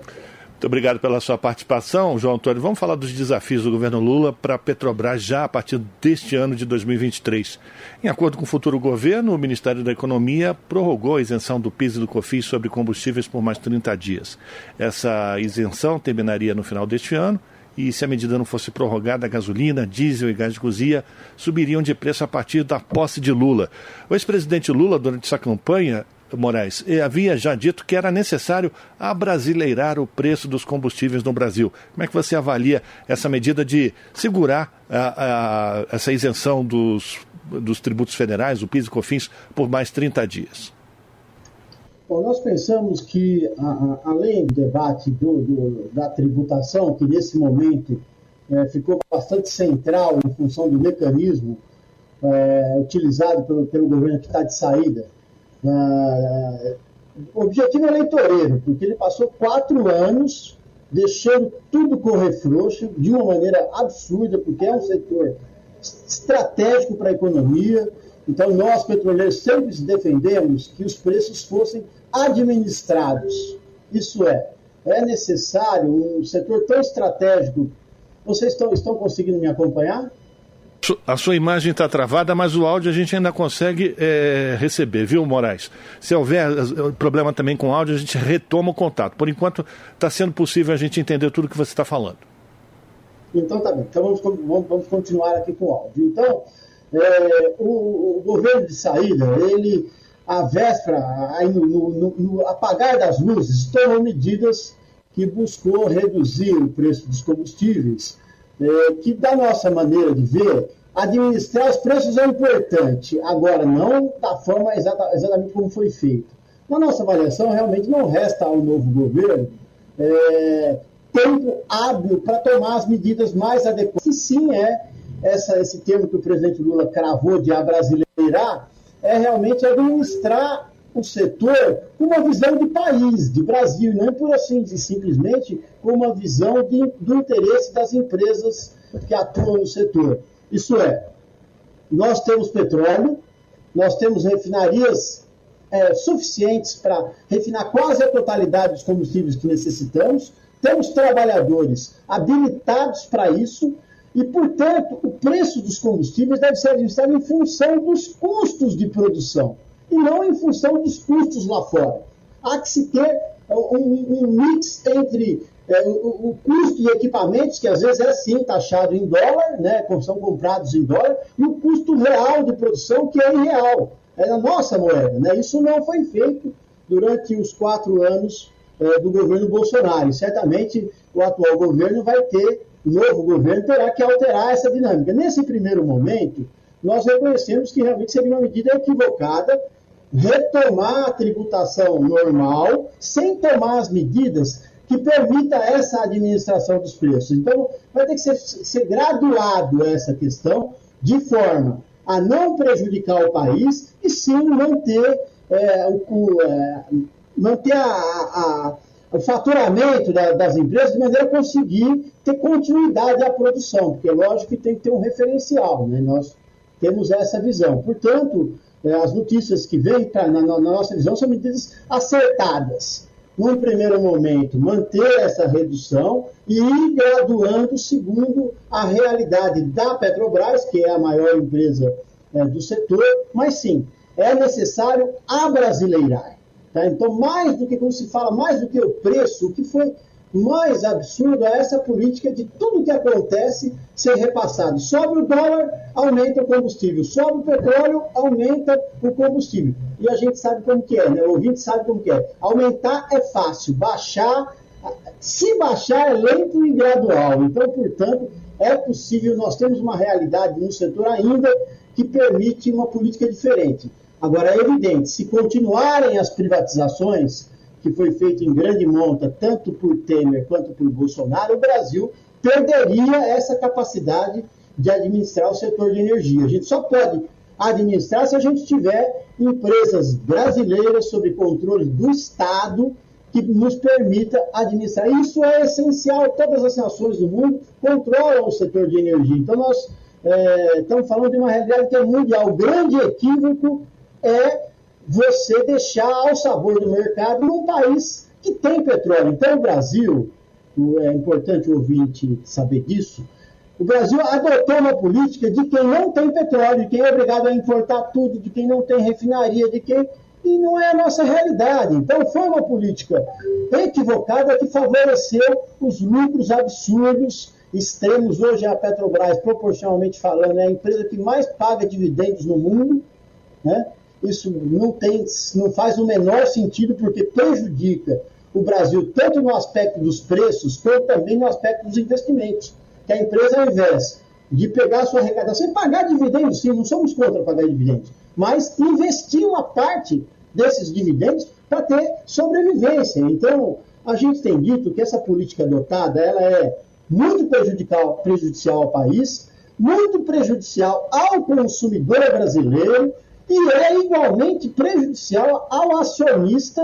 Muito obrigado pela sua participação, João Antônio. Vamos falar dos desafios do governo Lula para a Petrobras já a partir deste ano de 2023. Em acordo com o futuro governo, o Ministério da Economia prorrogou a isenção do PIS e do COFINS sobre combustíveis por mais 30 dias. Essa isenção terminaria no final deste ano e se a medida não fosse prorrogada, a gasolina, diesel e gás de cozinha subiriam de preço a partir da posse de Lula. O ex-presidente Lula, durante essa campanha, Moraes, havia já dito que era necessário abrasileirar o preço dos combustíveis no Brasil. Como é que você avalia essa medida de segurar a, a, essa isenção dos, dos tributos federais, o PIS e COFINS, por mais 30 dias?
Bom, nós pensamos que, a, além do debate do, do, da tributação, que nesse momento é, ficou bastante central em função do mecanismo é, utilizado pelo, pelo governo que está de saída, o objetivo eleitoreiro, porque ele passou quatro anos deixando tudo correr frouxo de uma maneira absurda, porque é um setor estratégico para a economia. Então, nós, petroleiros, sempre defendemos que os preços fossem administrados. Isso é, é necessário um setor tão estratégico. Vocês estão, estão conseguindo me acompanhar?
A sua imagem está travada, mas o áudio a gente ainda consegue é, receber, viu, Moraes? Se houver eh, problema também com áudio, a gente retoma o contato. Por enquanto, está sendo possível a gente entender tudo que você está falando.
Então, tá bem. Então, vamos, vamos, vamos continuar aqui com o áudio. Então, é, o, o, governo de saída, ele, a véspera, aí no, no, no apagar das luzes, tomou medidas que buscou reduzir o preço dos combustíveis é, que, da nossa maneira de ver, administrar os preços é importante, agora não da forma exata, exatamente como foi feito. Na nossa avaliação, realmente não resta ao novo governo é, tempo hábil para tomar as medidas mais adequadas. Se sim é essa, esse termo que o presidente Lula cravou de abrasileirar, é realmente administrar o setor com uma visão de país, de Brasil, não é por assim simplesmente com uma visão de, do interesse das empresas que atuam no setor. Isso é, nós temos petróleo, nós temos refinarias é, suficientes para refinar quase a totalidade dos combustíveis que necessitamos, temos trabalhadores habilitados para isso e, portanto, o preço dos combustíveis deve ser administrado em função dos custos de produção e não em função dos custos lá fora. Há que se ter um, um mix entre é, o, o, custo de equipamentos, que às vezes é sim taxado em dólar, né, são comprados em dólar, e o custo real de produção, que é irreal, é a nossa moeda. Né? Isso não foi feito durante os quatro anos é, do governo Bolsonaro. E certamente o atual governo vai ter, o novo governo terá que alterar essa dinâmica. Nesse primeiro momento, nós reconhecemos que realmente seria uma medida equivocada retomar a tributação normal sem tomar as medidas que permita essa administração dos preços. Então, vai ter que ser, ser graduado essa questão de forma a não prejudicar o país e sim manter, é, o, é, manter a, a, o faturamento da, das empresas de maneira a conseguir ter continuidade à produção, porque lógico que tem que ter um referencial, né? nós temos essa visão. Portanto, é, as notícias que vêm na, na, na nossa visão são medidas acertadas num primeiro momento, manter essa redução e ir graduando segundo a realidade da Petrobras, que é a maior empresa é, do setor, mas sim, é necessário abrasileirar. Tá? Então, mais do que, quando se fala mais do que o preço, o que foi mais absurdo é essa política de tudo que acontece ser repassado. Sobe o dólar, aumenta o combustível. Sobe o petróleo, aumenta o combustível. E a gente sabe como que é, né? O ouvinte sabe como que é. Aumentar é fácil, baixar, se baixar é lento e gradual. Então, portanto, é possível, nós temos uma realidade no setor ainda que permite uma política diferente. Agora, é evidente, se continuarem as privatizações, que foi feito em grande monta, tanto por Temer quanto por Bolsonaro, o Brasil perderia essa capacidade de administrar o setor de energia. A gente só pode administrar se a gente tiver empresas brasileiras sob controle do Estado que nos permita administrar. Isso é essencial. Todas as nações do mundo controlam o setor de energia. Então, nós é, estamos falando de uma realidade que é mundial. O grande equívoco é você deixar ao sabor do mercado num país que tem petróleo. Então, o Brasil, é importante o ouvinte saber disso, o Brasil adotou uma política de quem não tem petróleo, de quem é obrigado a importar tudo, de quem não tem refinaria, de quem. E não é a nossa realidade. Então, foi uma política equivocada que favoreceu os lucros absurdos, extremos. Hoje, a Petrobras, proporcionalmente falando, é a empresa que mais paga dividendos no mundo. Né? Isso não, tem, não faz o menor sentido, porque prejudica o Brasil tanto no aspecto dos preços, quanto também no aspecto dos investimentos. Que a empresa, ao invés de pegar a sua arrecadação e pagar dividendos, sim, não somos contra pagar dividendos, mas investir uma parte desses dividendos para ter sobrevivência. Então, a gente tem dito que essa política adotada ela é muito prejudicial, prejudicial ao país, muito prejudicial ao consumidor brasileiro e é igualmente prejudicial ao acionista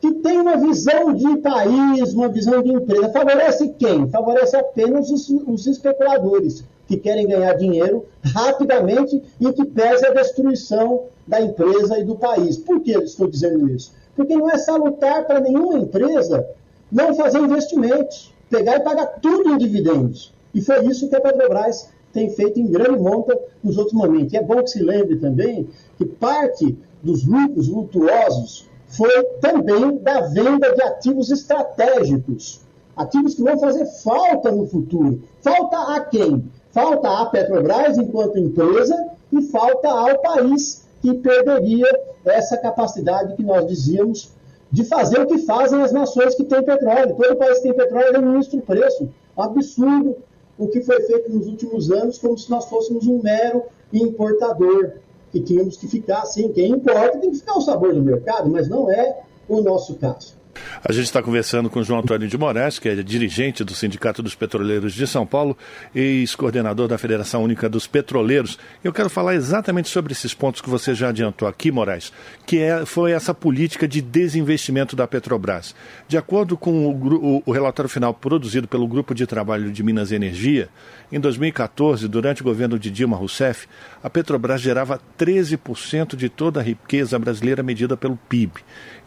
que tem uma visão de país, uma visão de empresa. Favorece quem? Favorece apenas os, os especuladores que querem ganhar dinheiro rapidamente e que pese a destruição da empresa e do país. Por que eu estou dizendo isso? Porque não é salutar para nenhuma empresa não fazer investimentos, pegar e pagar tudo em dividendos. E foi isso que a Petrobras tem feito em grande monta nos outros momentos. E é bom que se lembre também que parte dos lucros lutuosos foi também da venda de ativos estratégicos, ativos que vão fazer falta no futuro. Falta a quem? Falta à Petrobras enquanto empresa e falta ao país que perderia essa capacidade que nós dizíamos de fazer o que fazem as nações que têm petróleo. Todo país que tem petróleo administra o preço. Absurdo o que foi feito nos últimos anos, como se nós fôssemos um mero importador, que tínhamos que ficar assim. Quem importa tem que ficar o sabor do mercado, mas não é o nosso caso.
A gente está conversando com João Antônio de Moraes, que é dirigente do Sindicato dos Petroleiros de São Paulo, ex-coordenador da Federação Única dos Petroleiros. Eu quero falar exatamente sobre esses pontos que você já adiantou aqui, Moraes, que é, foi essa política de desinvestimento da Petrobras. De acordo com o, o, o relatório final produzido pelo Grupo de Trabalho de Minas e Energia, em 2014, durante o governo de Dilma Rousseff, a Petrobras gerava 13% de toda a riqueza brasileira medida pelo PIB.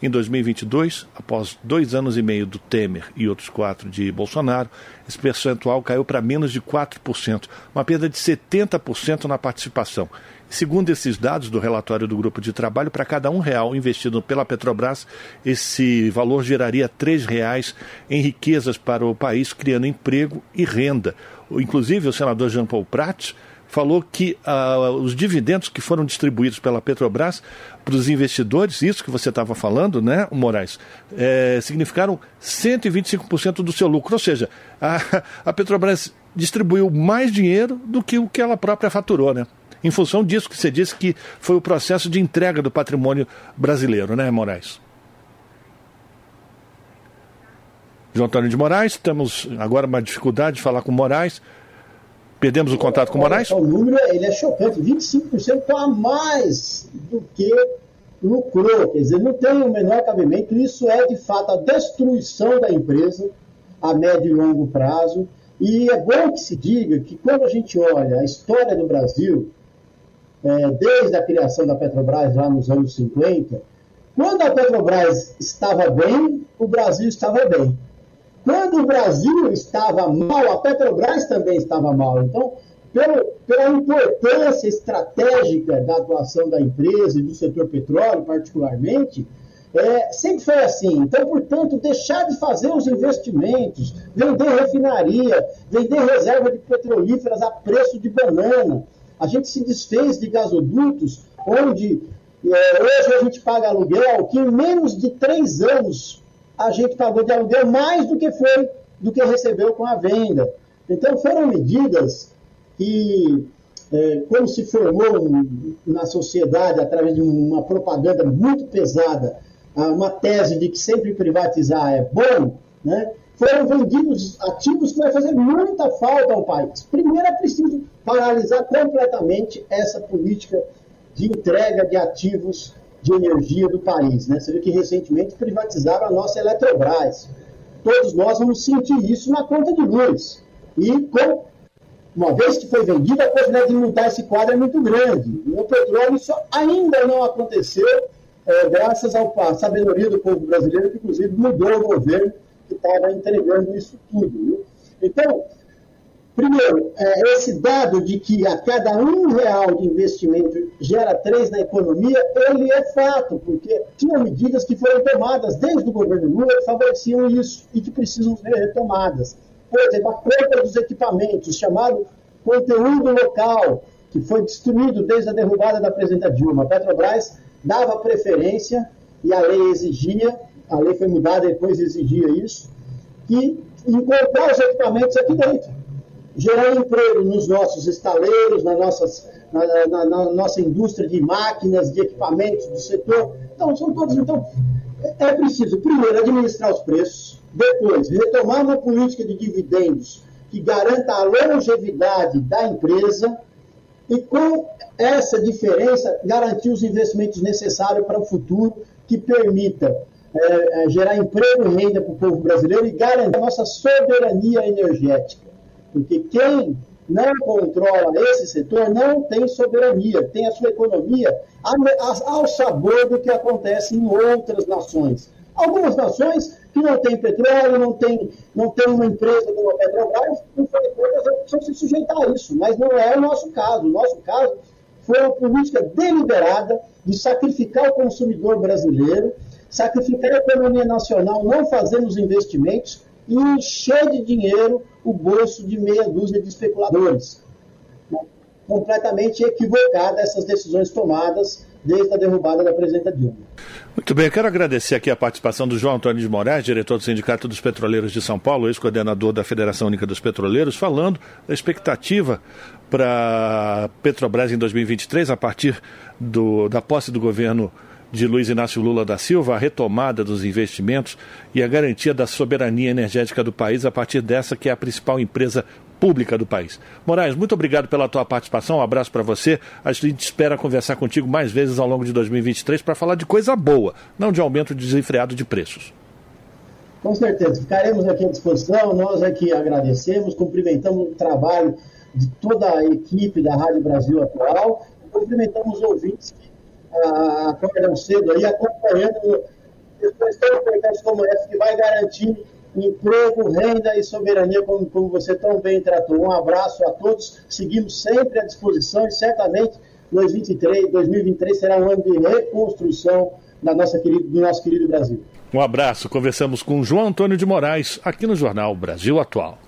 Em 2022, após dois anos e meio do Temer e outros quatro de Bolsonaro, esse percentual caiu para menos de 4%, uma perda de 70% na participação. Segundo esses dados do relatório do grupo de trabalho, para cada um real investido pela Petrobras, esse valor geraria três reais em riquezas para o país, criando emprego e renda. Inclusive, o senador Jean Paul Prats falou que uh, os dividendos que foram distribuídos pela Petrobras para os investidores, isso que você estava falando, né, Moraes, é, significaram 125% do seu lucro. Ou seja, a, a Petrobras distribuiu mais dinheiro do que o que ela própria faturou, né? Em função disso que você disse que foi o processo de entrega do patrimônio brasileiro, né, Moraes? João Antônio de Moraes, temos agora uma dificuldade de falar com Moraes. Perdemos o contato com Moraes?
O número ele é chocante, 25% a mais do que lucrou. Quer dizer, não tem o menor cabimento. Isso é, de fato, a destruição da empresa a médio e longo prazo. E é bom que se diga que quando a gente olha a história do Brasil, é, desde a criação da Petrobras lá nos anos 50, quando a Petrobras estava bem, o Brasil estava bem. Quando o Brasil estava mal, a Petrobras também estava mal. Então, pelo, pela importância estratégica da atuação da empresa e do setor petróleo, particularmente, é, sempre foi assim. Então, portanto, deixar de fazer os investimentos, vender refinaria, vender reserva de petrolíferas a preço de banana. A gente se desfez de gasodutos, onde é, hoje a gente paga aluguel que em menos de três anos a gente pagou de aluguel mais do que foi, do que recebeu com a venda. Então foram medidas que, é, como se formou na sociedade através de uma propaganda muito pesada, uma tese de que sempre privatizar é bom, né? foram vendidos ativos que vai fazer muita falta ao país. Primeiro é preciso paralisar completamente essa política de entrega de ativos de energia do país. Né? Você vê que recentemente privatizaram a nossa Eletrobras. Todos nós vamos sentir isso na conta de luz. E com, uma vez que foi vendida, a possibilidade de mudar esse quadro é muito grande. No petróleo isso ainda não aconteceu, é, graças à sabedoria do povo brasileiro, que inclusive mudou o governo que estava entregando isso tudo. Viu? Então, Primeiro, é, esse dado de que a cada um real de investimento gera três na economia, ele é fato, porque tinham medidas que foram tomadas desde o governo Lula que favoreciam isso e que precisam ser retomadas. Por exemplo, a compra dos equipamentos, chamado conteúdo local, que foi destruído desde a derrubada da presidenta Dilma. A Petrobras dava preferência e a lei exigia, a lei foi mudada e depois exigia isso, que comprar os equipamentos aqui dentro gerar emprego nos nossos estaleiros, na, nossas, na, na, na, nossa indústria de máquinas, de equipamentos do setor. Então, são todos. Então, é preciso, primeiro, administrar os preços, depois, retomar uma política de dividendos que garanta a longevidade da empresa e, com essa diferença, garantir os investimentos necessários para o futuro que permita é, é, gerar emprego e renda para o povo brasileiro e garantir a nossa soberania energética. Porque quem não controla esse setor não tem soberania, tem a sua economia ao sabor do que acontece em outras nações. Algumas nações que não têm petróleo, não têm não tem uma empresa como a Petrobras, não foi precisam se sujeitar a isso, mas não é o nosso caso. O nosso caso foi uma política deliberada de sacrificar o consumidor brasileiro, sacrificar a economia nacional, não fazendo os investimentos, e encher de dinheiro o bolso de meia dúzia de especuladores. Completamente equivocada essas decisões tomadas desde a derrubada da presidenta Dilma.
Muito bem, eu quero agradecer aqui a participação do João Antônio de Moraes, diretor do Sindicato dos Petroleiros de São Paulo, ex-coordenador da Federação Única dos Petroleiros, falando da expectativa para Petrobras em 2023, a partir do, da posse do governo de Luiz Inácio Lula da Silva, a retomada dos investimentos e a garantia da soberania energética do país a partir dessa que é a principal empresa pública do país. Moraes, muito obrigado pela tua participação, um abraço para você. A gente espera conversar contigo mais vezes ao longo de 2023 para falar de coisa boa, não de aumento desenfreado de preços.
Com certeza, ficaremos aqui à disposição, nós aqui agradecemos, cumprimentamos o trabalho de toda a equipe da Rádio Brasil Atual, cumprimentamos os ouvintes acordam cedo aí, acompanhando questões tão importantes como essa, que vai garantir emprego, renda e soberania, como, como você tão bem tratou. Um abraço a todos, seguimos sempre à disposição e certamente 2023, 2023 será um ano de reconstrução da nossa querida, do nosso querido Brasil.
Um abraço, conversamos com João Antônio de Moraes, aqui no Jornal Brasil Atual.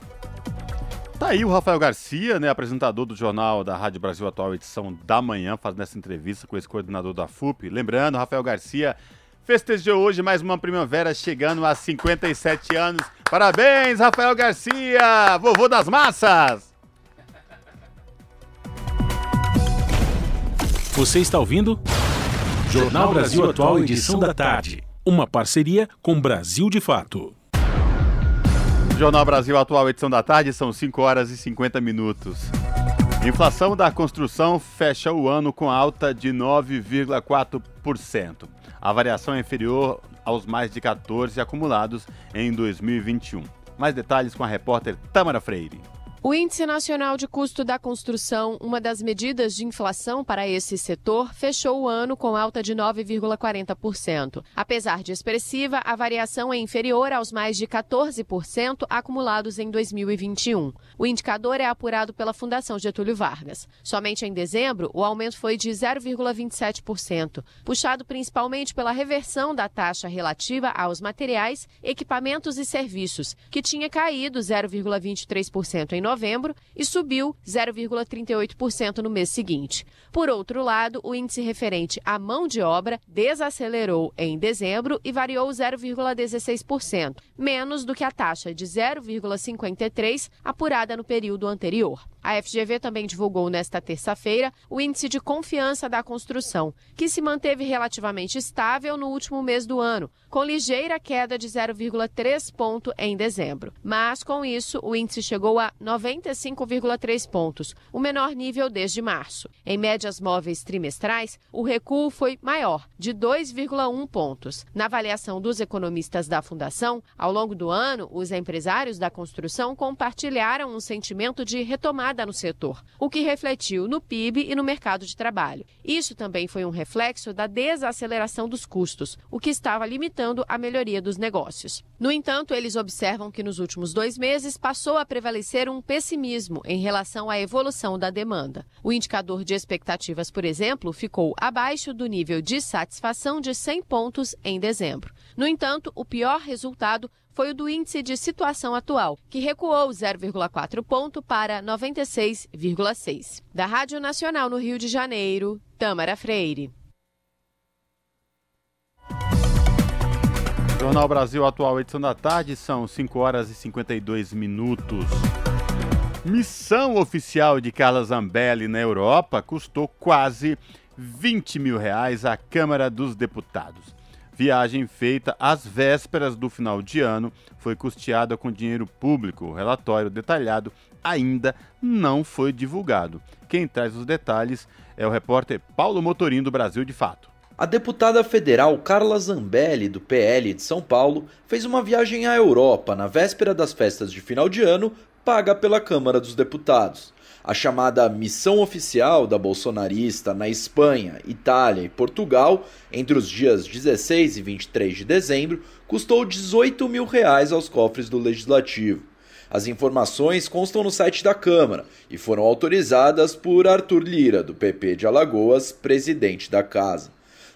Tá aí o Rafael Garcia, né, apresentador do jornal da Rádio Brasil Atual, edição da manhã, fazendo essa entrevista com esse coordenador da FUP. Lembrando, Rafael Garcia festejou hoje mais uma primavera, chegando a 57 anos. Parabéns, Rafael Garcia, vovô das massas!
Você está ouvindo? Jornal Brasil Atual, edição da tarde. Uma parceria com Brasil de Fato.
Jornal Brasil Atual, edição da tarde, são 5 horas e 50 minutos. Inflação da construção fecha o ano com alta de 9,4%. A variação é inferior aos mais de 14 acumulados em 2021. Mais detalhes com a repórter Tamara Freire.
O Índice Nacional de Custo da Construção, uma das medidas de inflação para esse setor, fechou o ano com alta de 9,40%. Apesar de expressiva, a variação é inferior aos mais de 14% acumulados em 2021. O indicador é apurado pela Fundação Getúlio Vargas. Somente em dezembro, o aumento foi de 0,27%, puxado principalmente pela reversão da taxa relativa aos materiais, equipamentos e serviços, que tinha caído 0,23% em novembro novembro e subiu 0,38% no mês seguinte. Por outro lado, o índice referente à mão de obra desacelerou em dezembro e variou 0,16%, menos do que a taxa de 0,53% apurada no período anterior. A FGV também divulgou nesta terça-feira o índice de confiança da construção, que se manteve relativamente estável no último mês do ano, com ligeira queda de 0,3 ponto em dezembro. Mas com isso, o índice chegou a 95,3 pontos, o menor nível desde março. Em médias móveis trimestrais, o recuo foi maior, de 2,1 pontos. Na avaliação dos economistas da Fundação, ao longo do ano, os empresários da construção compartilharam um sentimento de retomada no setor, o que refletiu no PIB e no mercado de trabalho. Isso também foi um reflexo da desaceleração dos custos, o que estava limitando a melhoria dos negócios. No entanto, eles observam que nos últimos dois meses passou a prevalecer um pessimismo em relação à evolução da demanda. O indicador de expectativas, por exemplo, ficou abaixo do nível de satisfação de 100 pontos em dezembro. No entanto, o pior resultado foi o do índice de situação atual, que recuou 0,4 ponto para 96,6. Da Rádio Nacional no Rio de Janeiro, Tamara Freire.
Jornal Brasil Atual, edição da tarde, são 5 horas e 52 minutos. Missão oficial de Carla Zambelli na Europa custou quase 20 mil reais à Câmara dos Deputados. Viagem feita às vésperas do final de ano foi custeada com dinheiro público. O relatório detalhado ainda não foi divulgado. Quem traz os detalhes é o repórter Paulo Motorim do Brasil de Fato.
A deputada federal Carla Zambelli, do PL de São Paulo, fez uma viagem à Europa na véspera das festas de final de ano paga pela Câmara dos Deputados. A chamada missão oficial da bolsonarista na Espanha, Itália e Portugal, entre os dias 16 e 23 de dezembro, custou 18 mil reais aos cofres do Legislativo. As informações constam no site da Câmara e foram autorizadas por Arthur Lira, do PP de Alagoas, presidente da casa.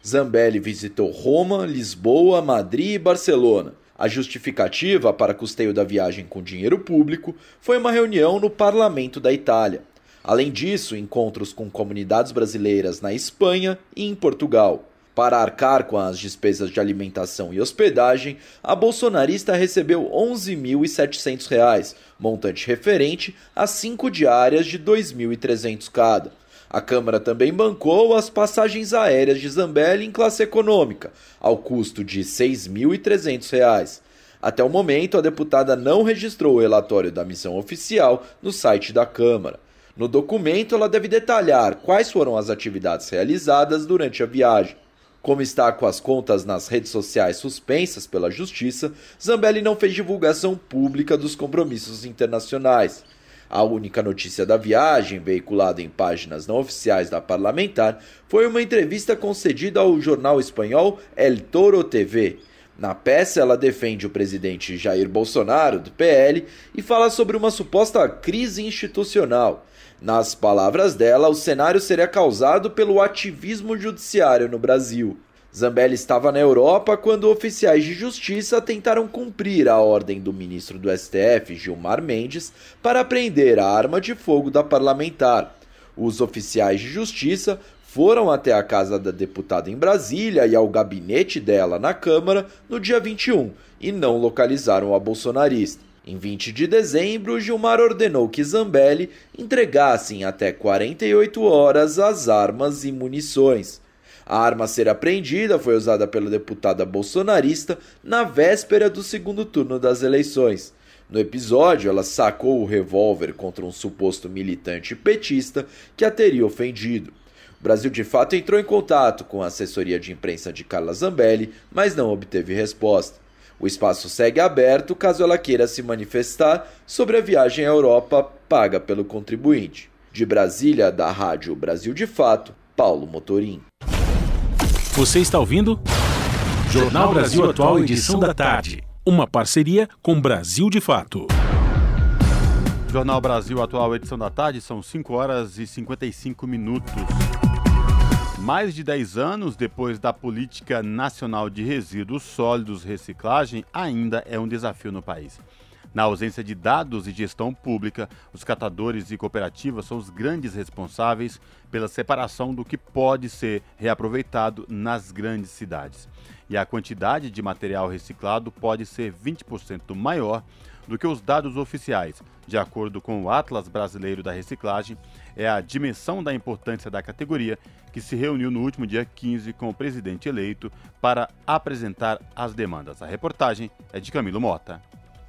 Zambelli visitou Roma, Lisboa, Madrid e Barcelona. A justificativa para custeio da viagem com dinheiro público foi uma reunião no parlamento da Itália. Além disso, encontros com comunidades brasileiras na Espanha e em Portugal. Para arcar com as despesas de alimentação e hospedagem, a bolsonarista recebeu R$ 11.700, montante referente a cinco diárias de R$ 2.300 cada. A Câmara também bancou as passagens aéreas de Zambelli em classe econômica, ao custo de R$ 6.300. Até o momento, a deputada não registrou o relatório da missão oficial no site da Câmara. No documento, ela deve detalhar quais foram as atividades realizadas durante a viagem. Como está com as contas nas redes sociais suspensas pela Justiça, Zambelli não fez divulgação pública dos compromissos internacionais. A única notícia da viagem, veiculada em páginas não oficiais da parlamentar, foi uma entrevista concedida ao jornal espanhol El Toro TV. Na peça, ela defende o presidente Jair Bolsonaro, do PL, e fala sobre uma suposta crise institucional. Nas palavras dela, o cenário seria causado pelo ativismo judiciário no Brasil. Zambelli estava na Europa quando oficiais de justiça tentaram cumprir a ordem do ministro do STF, Gilmar Mendes, para prender a arma de fogo da parlamentar. Os oficiais de justiça foram até a casa da deputada em Brasília e ao gabinete dela na Câmara no dia 21 e não localizaram a bolsonarista. Em 20 de dezembro, Gilmar ordenou que Zambelli entregasse em até 48 horas as armas e munições. A arma a ser apreendida foi usada pela deputada bolsonarista na véspera do segundo turno das eleições. No episódio, ela sacou o revólver contra um suposto militante petista que a teria ofendido. O Brasil de fato entrou em contato com a assessoria de imprensa de Carla Zambelli, mas não obteve resposta. O espaço segue aberto caso ela queira se manifestar sobre a viagem à Europa paga pelo contribuinte. De Brasília, da Rádio Brasil de Fato, Paulo Motorim.
Você está ouvindo? Jornal Brasil Atual, edição da tarde. Uma parceria com Brasil de Fato.
Jornal Brasil Atual, edição da tarde, são 5 horas e 55 minutos. Mais de 10 anos depois da Política Nacional de Resíduos Sólidos Reciclagem, ainda é um desafio no país. Na ausência de dados e gestão pública, os catadores e cooperativas são os grandes responsáveis pela separação do que pode ser reaproveitado nas grandes cidades. E a quantidade de material reciclado pode ser 20% maior do que os dados oficiais. De acordo com o Atlas Brasileiro da Reciclagem, é a dimensão da importância da categoria que se reuniu no último dia 15 com o presidente eleito para apresentar as demandas. A reportagem é de Camilo Mota.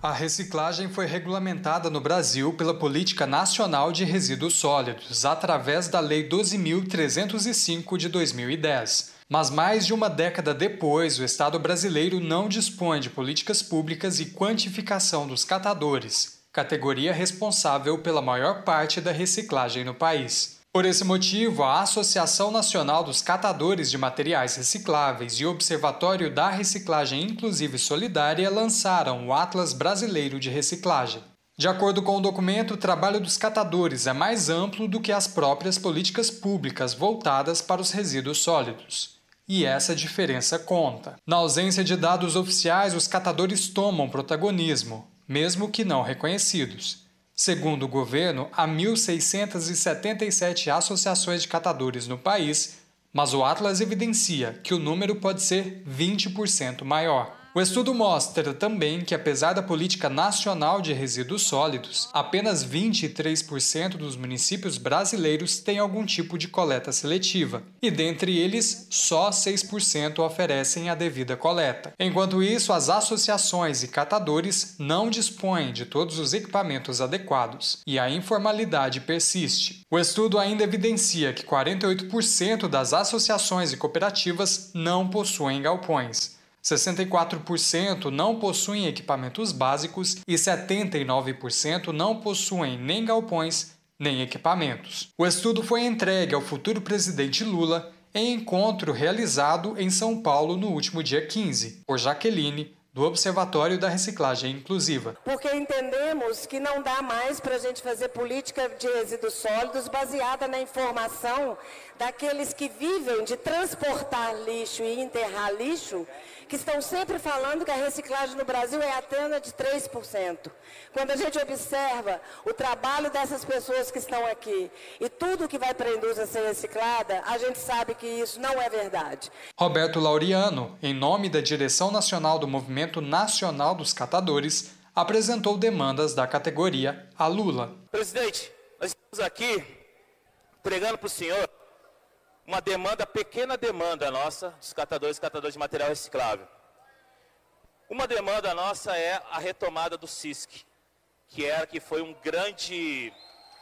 A reciclagem foi regulamentada no Brasil pela Política Nacional de Resíduos Sólidos, através da Lei 12.305 de 2010. Mas mais de uma década depois, o Estado brasileiro não dispõe de políticas públicas e quantificação dos catadores, categoria responsável pela maior parte da reciclagem no país. Por esse motivo, a Associação Nacional dos Catadores de Materiais Recicláveis e o Observatório da Reciclagem Inclusiva e Solidária lançaram o Atlas Brasileiro de Reciclagem. De acordo com o documento, o trabalho dos catadores é mais amplo do que as próprias políticas públicas voltadas para os resíduos sólidos e essa diferença conta. Na ausência de dados oficiais, os catadores tomam protagonismo, mesmo que não reconhecidos. Segundo o governo, há 1.677 associações de catadores no país, mas o Atlas evidencia que o número pode ser 20% maior. O estudo mostra também que, apesar da política nacional de resíduos sólidos, apenas 23% dos municípios brasileiros têm algum tipo de coleta seletiva, e dentre eles, só 6% oferecem a devida coleta. Enquanto isso, as associações e catadores não dispõem de todos os equipamentos adequados, e a informalidade persiste. O estudo ainda evidencia que 48% das associações e cooperativas não possuem galpões 64% não possuem equipamentos básicos e 79% não possuem nem galpões nem equipamentos. O estudo foi entregue ao futuro presidente Lula em encontro realizado em São Paulo no último dia 15, por Jaqueline, do Observatório da Reciclagem Inclusiva.
Porque entendemos que não dá mais para a gente fazer política de resíduos sólidos baseada na informação daqueles que vivem de transportar lixo e enterrar lixo que estão sempre falando que a reciclagem no Brasil é apenas de 3%. Quando a gente observa o trabalho dessas pessoas que estão aqui e tudo que vai para a indústria ser reciclada, a gente sabe que isso não é verdade.
Roberto Laureano, em nome da Direção Nacional do Movimento Nacional dos Catadores, apresentou demandas da categoria a Lula.
Presidente, nós estamos aqui pregando para o senhor uma demanda, pequena demanda nossa, dos catadores e catadores de material reciclável. Uma demanda nossa é a retomada do CISC, que era que foi um grande,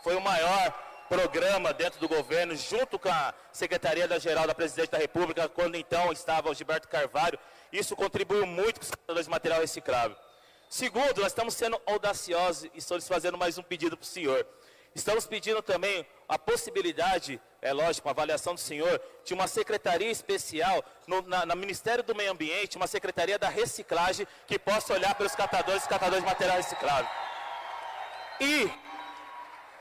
foi o maior programa dentro do governo, junto com a Secretaria da Geral da Presidente da República, quando então estava o Gilberto Carvalho. Isso contribuiu muito com os catadores de material reciclável. Segundo, nós estamos sendo audaciosos e estamos fazendo mais um pedido para o senhor. Estamos pedindo também a possibilidade, é lógico, a avaliação do senhor, de uma secretaria especial no na, no Ministério do Meio Ambiente, uma secretaria da reciclagem, que possa olhar pelos catadores e catadores de material reciclável. E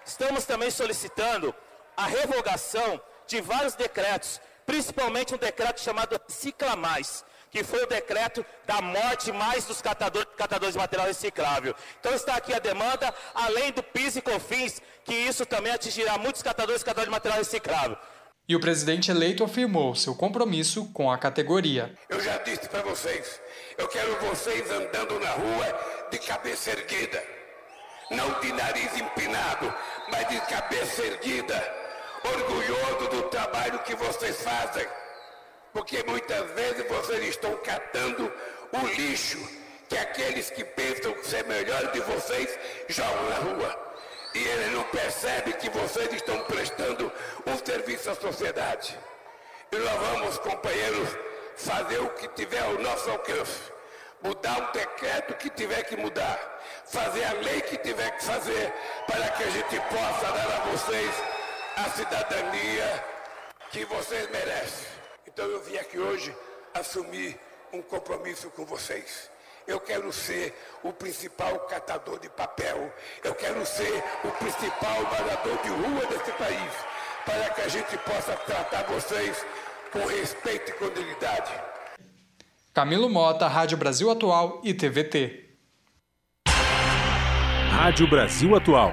estamos também solicitando a revogação de vários decretos principalmente um decreto chamado Cicla Mais, que foi o decreto da morte mais dos catadores, catadores de material reciclável. Então está aqui a demanda, além do PIS e COFINS, que isso também atingirá muitos catadores e catadores de material reciclável.
E o presidente eleito afirmou seu compromisso com a categoria.
Eu já disse para vocês, eu quero vocês andando na rua de cabeça erguida. Não de nariz empinado, mas de cabeça erguida. Orgulhoso do trabalho que vocês fazem. Porque muitas vezes vocês estão catando o lixo que aqueles que pensam ser melhor de vocês jogam na rua e ele não percebe que vocês estão prestando um serviço à sociedade. E nós vamos, companheiros, fazer o que tiver ao nosso alcance. Mudar o decreto que tiver que mudar. Fazer a lei que tiver que fazer para que a gente possa dar a vocês a cidadania que vocês merecem. Então eu vim aqui hoje assumir um compromisso com vocês. Eu quero ser o principal catador de papel. Eu quero ser o principal morador de rua desse país. Para que a gente possa tratar vocês com respeito e com dignidade.
Camilo Mota, Rádio Brasil Atual e TVT.
Rádio Brasil Atual.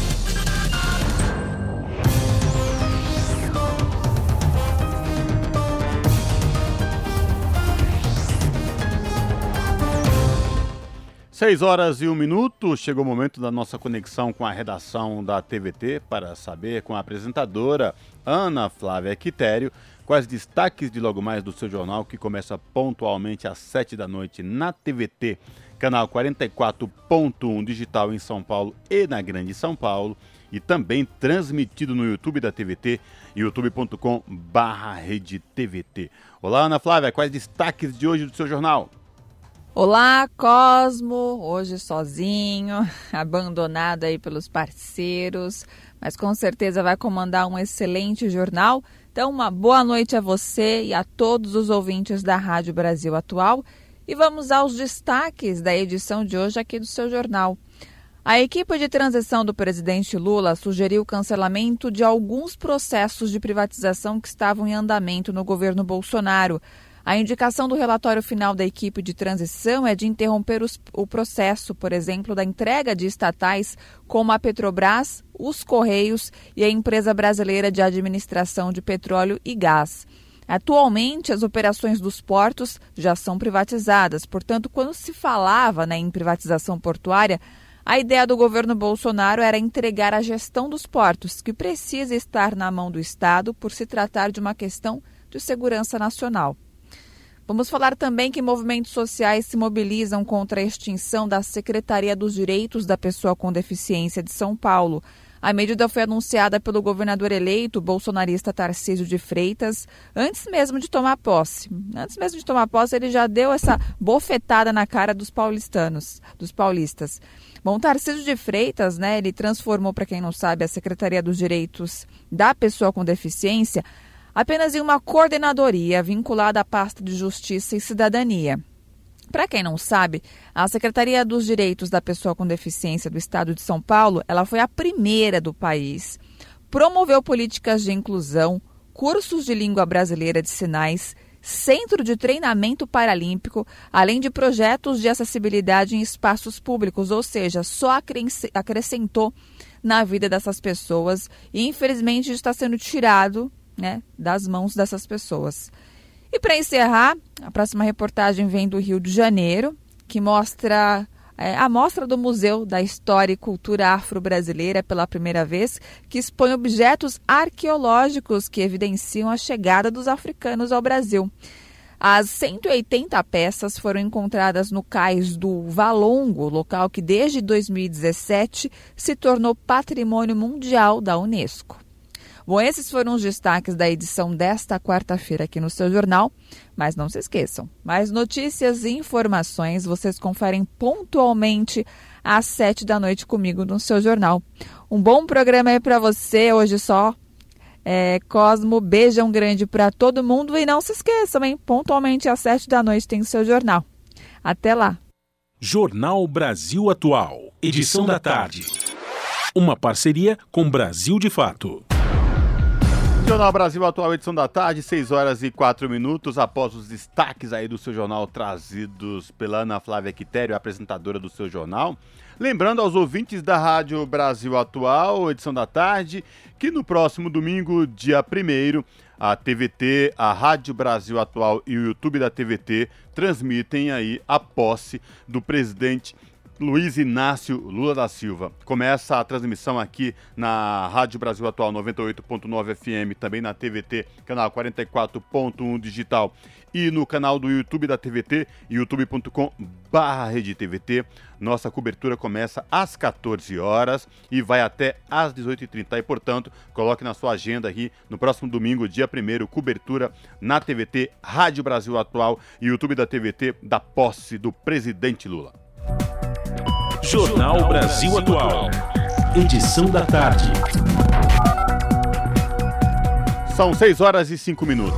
Seis horas e um minuto, chegou o momento da nossa conexão com a redação da TVT para saber com a apresentadora Ana Flávia Quitério quais destaques de logo mais do seu jornal que começa pontualmente às sete da noite na TVT, canal 44.1 digital em São Paulo e na Grande São Paulo e também transmitido no YouTube da TVT, youtube.com barra Olá Ana Flávia, quais destaques de hoje do seu jornal?
Olá, Cosmo! Hoje sozinho, abandonado aí pelos parceiros, mas com certeza vai comandar um excelente jornal. Então, uma boa noite a você e a todos os ouvintes da Rádio Brasil Atual. E vamos aos destaques da edição de hoje aqui do seu jornal. A equipe de transição do presidente Lula sugeriu o cancelamento de alguns processos de privatização que estavam em andamento no governo Bolsonaro. A indicação do relatório final da equipe de transição é de interromper os, o processo, por exemplo, da entrega de estatais como a Petrobras, os Correios e a Empresa Brasileira de Administração de Petróleo e Gás. Atualmente, as operações dos portos já são privatizadas, portanto, quando se falava né, em privatização portuária, a ideia do governo Bolsonaro era entregar a gestão dos portos, que precisa estar na mão do Estado por se tratar de uma questão de segurança nacional. Vamos falar também que movimentos sociais se mobilizam contra a extinção da Secretaria dos Direitos da Pessoa com Deficiência de São Paulo. A medida foi anunciada pelo governador eleito, bolsonarista Tarcísio de Freitas, antes mesmo de tomar posse. Antes mesmo de tomar posse, ele já deu essa bofetada na cara dos paulistanos, dos paulistas. Bom, Tarcísio de Freitas, né, ele transformou, para quem não sabe, a Secretaria dos Direitos da Pessoa com Deficiência apenas em uma coordenadoria vinculada à pasta de Justiça e Cidadania. Para quem não sabe, a Secretaria dos Direitos da Pessoa com Deficiência do Estado de São Paulo, ela foi a primeira do país. Promoveu políticas de inclusão, cursos de língua brasileira de sinais, centro de treinamento paralímpico, além de projetos de acessibilidade em espaços públicos, ou seja, só acrescentou na vida dessas pessoas e infelizmente está sendo tirado né, das mãos dessas pessoas. E para encerrar, a próxima reportagem vem do Rio de Janeiro, que mostra é, a mostra do Museu da História e Cultura Afro-Brasileira pela primeira vez, que expõe objetos arqueológicos que evidenciam a chegada dos africanos ao Brasil. As 180 peças foram encontradas no cais do Valongo, local que desde 2017 se tornou patrimônio mundial da Unesco. Bom, esses foram os destaques da edição desta quarta-feira aqui no seu jornal. Mas não se esqueçam, mais notícias e informações vocês conferem pontualmente às sete da noite comigo no seu jornal. Um bom programa aí para você hoje só. É, Cosmo, beijão grande para todo mundo e não se esqueçam, hein? Pontualmente às sete da noite tem seu jornal. Até lá.
Jornal Brasil Atual, edição da tarde. Uma parceria com Brasil de Fato.
Jornal Brasil Atual, edição da tarde, 6 horas e 4 minutos, após os destaques aí do seu jornal trazidos pela Ana Flávia Quitério, apresentadora do seu jornal. Lembrando aos ouvintes da Rádio Brasil Atual, edição da tarde, que no próximo domingo, dia 1 a TVT, a Rádio Brasil Atual e o YouTube da TVT transmitem aí a posse do presidente Luiz Inácio Lula da Silva. Começa a transmissão aqui na Rádio Brasil Atual 98.9 FM, também na TVT, canal 44.1 digital e no canal do YouTube da TVT, youtube.com/redetvt. Nossa cobertura começa às 14 horas e vai até às 18h30. E, portanto, coloque na sua agenda aqui no próximo domingo, dia 1 cobertura na TVT, Rádio Brasil Atual e YouTube da TVT da posse do presidente Lula.
Jornal Brasil Atual. Edição da tarde.
São 6 horas e 5 minutos.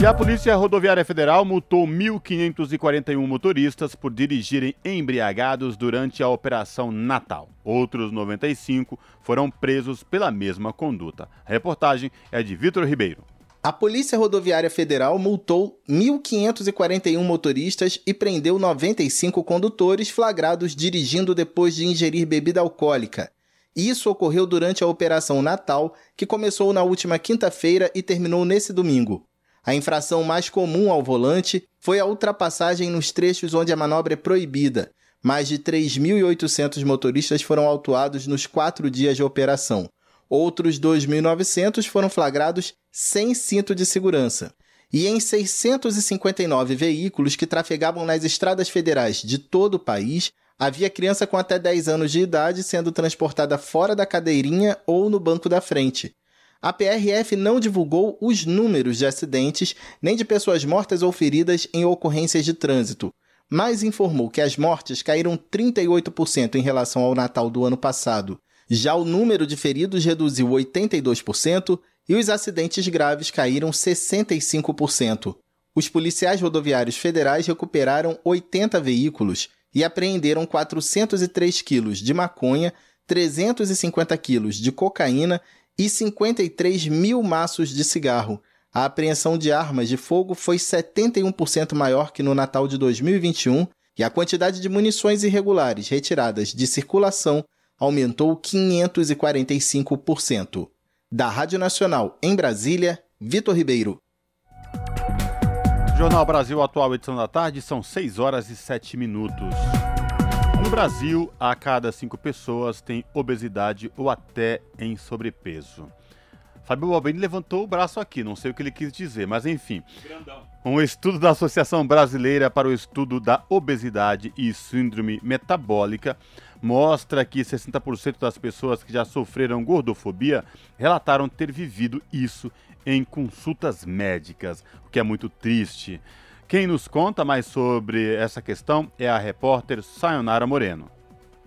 E a Polícia Rodoviária Federal multou 1.541 motoristas por dirigirem embriagados durante a Operação Natal. Outros 95 foram presos pela mesma conduta. A reportagem é de Vitor Ribeiro.
A Polícia Rodoviária Federal multou 1.541 motoristas e prendeu 95 condutores flagrados dirigindo depois de ingerir bebida alcoólica. Isso ocorreu durante a Operação Natal, que começou na última quinta-feira e terminou nesse domingo. A infração mais comum ao volante foi a ultrapassagem nos trechos onde a manobra é proibida. Mais de 3.800 motoristas foram autuados nos quatro dias de operação. Outros 2.900 foram flagrados sem cinto de segurança. E em 659 veículos que trafegavam nas estradas federais de todo o país, havia criança com até 10 anos de idade sendo transportada fora da cadeirinha ou no banco da frente. A PRF não divulgou os números de acidentes nem de pessoas mortas ou feridas em ocorrências de trânsito, mas informou que as mortes caíram 38% em relação ao Natal do ano passado já o número de feridos reduziu 82% e os acidentes graves caíram 65%. Os policiais rodoviários federais recuperaram 80 veículos e apreenderam 403 quilos de maconha, 350 quilos de cocaína e 53 mil maços de cigarro. A apreensão de armas de fogo foi 71% maior que no Natal de 2021 e a quantidade de munições irregulares retiradas de circulação aumentou 545%. Da Rádio Nacional em Brasília, Vitor Ribeiro.
Jornal Brasil Atual, edição da tarde, são 6 horas e 7 minutos. No Brasil, a cada cinco pessoas tem obesidade ou até em sobrepeso. Fábio Balbini levantou o braço aqui, não sei o que ele quis dizer, mas enfim. Grandão. Um estudo da Associação Brasileira para o Estudo da Obesidade e Síndrome Metabólica mostra que 60% das pessoas que já sofreram gordofobia relataram ter vivido isso em consultas médicas, o que é muito triste. Quem nos conta mais sobre essa questão é a repórter Sayonara Moreno.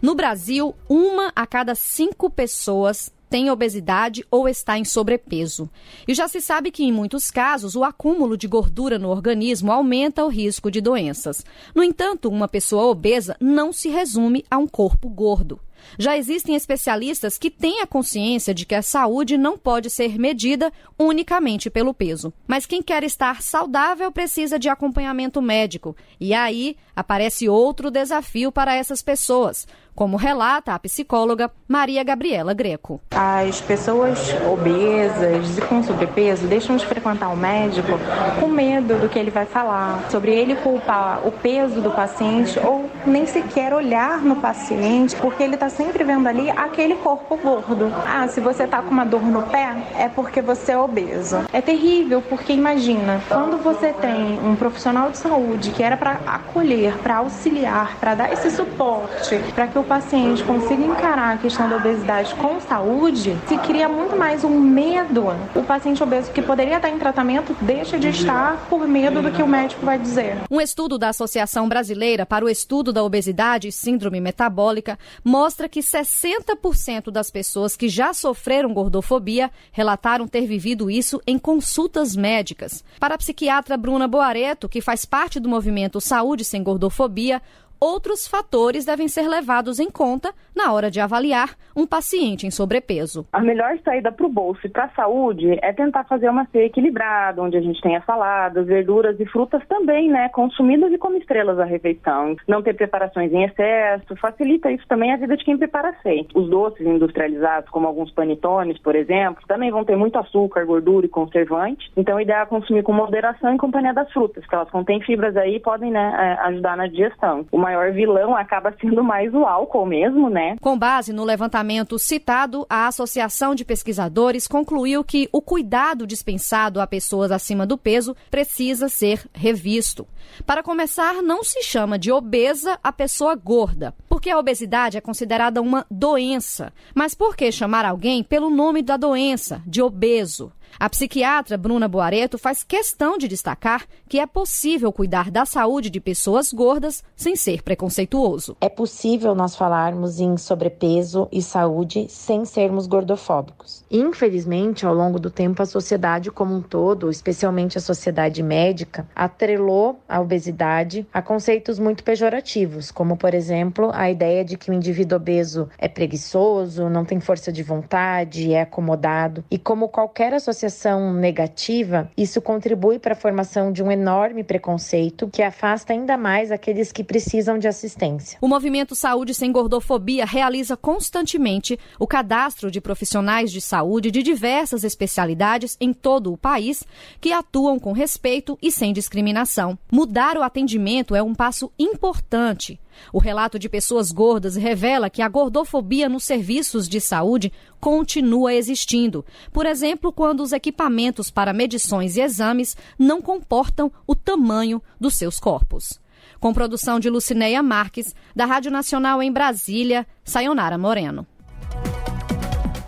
No Brasil, uma a cada cinco pessoas tem obesidade ou está em sobrepeso. E já se sabe que, em muitos casos, o acúmulo de gordura no organismo aumenta o risco de doenças. No entanto, uma pessoa obesa não se resume a um corpo gordo. Já existem especialistas que têm a consciência de que a saúde não pode ser medida unicamente pelo peso. Mas quem quer estar saudável precisa de acompanhamento médico. E aí aparece outro desafio para essas pessoas, como relata a psicóloga Maria Gabriela Greco.
As pessoas obesas e com sobrepeso deixam de frequentar o médico com medo do que ele vai falar, sobre ele culpar o peso do paciente ou nem sequer olhar no paciente porque ele está sempre vendo ali aquele corpo gordo. Ah, se você tá com uma dor no pé, é porque você é obeso. É terrível, porque imagina, quando você tem um profissional de saúde que era para acolher, para auxiliar, para dar esse suporte, para que o paciente consiga encarar a questão da obesidade com saúde, se cria muito mais um medo. O paciente obeso que poderia estar em tratamento deixa de estar por medo do que o médico vai dizer.
Um estudo da Associação Brasileira para o Estudo da Obesidade e Síndrome Metabólica mostra que 60% das pessoas que já sofreram gordofobia relataram ter vivido isso em consultas médicas. Para a psiquiatra Bruna Boareto, que faz parte do movimento Saúde Sem Gordofobia, outros fatores devem ser levados em conta na hora de avaliar um paciente em sobrepeso.
A melhor saída para o bolso e para a saúde é tentar fazer uma ceia equilibrada, onde a gente tenha saladas, verduras e frutas também, né, consumidas e como estrelas a refeição. Não ter preparações em excesso, facilita isso também a vida de quem prepara a ceia. Os doces industrializados, como alguns panetones, por exemplo, também vão ter muito açúcar, gordura e conservante. Então, o ideal é consumir com moderação em companhia das frutas, que elas contêm fibras aí e podem, né, é, ajudar na digestão. Uma maior vilão acaba sendo mais o álcool mesmo, né?
Com base no levantamento citado, a Associação de Pesquisadores concluiu que o cuidado dispensado a pessoas acima do peso precisa ser revisto. Para começar, não se chama de obesa a pessoa gorda, porque a obesidade é considerada uma doença. Mas por que chamar alguém pelo nome da doença, de obeso? A psiquiatra Bruna Boareto faz questão de destacar que é possível cuidar da saúde de pessoas gordas sem ser preconceituoso.
É possível nós falarmos em sobrepeso e saúde sem sermos gordofóbicos. Infelizmente, ao longo do tempo, a sociedade como um todo, especialmente a sociedade médica, atrelou a obesidade a conceitos muito pejorativos, como, por exemplo, a ideia de que o indivíduo obeso é preguiçoso, não tem força de vontade, é acomodado. E como qualquer associação associação negativa, isso contribui para a formação de um enorme preconceito que afasta ainda mais aqueles que precisam de assistência.
O movimento Saúde Sem Gordofobia realiza constantemente o cadastro de profissionais de saúde de diversas especialidades em todo o país que atuam com respeito e sem discriminação. Mudar o atendimento é um passo importante. O relato de pessoas gordas revela que a gordofobia nos serviços de saúde continua existindo. Por exemplo, quando os equipamentos para medições e exames não comportam o tamanho dos seus corpos. Com produção de Lucinéia Marques, da Rádio Nacional em Brasília, Sayonara Moreno.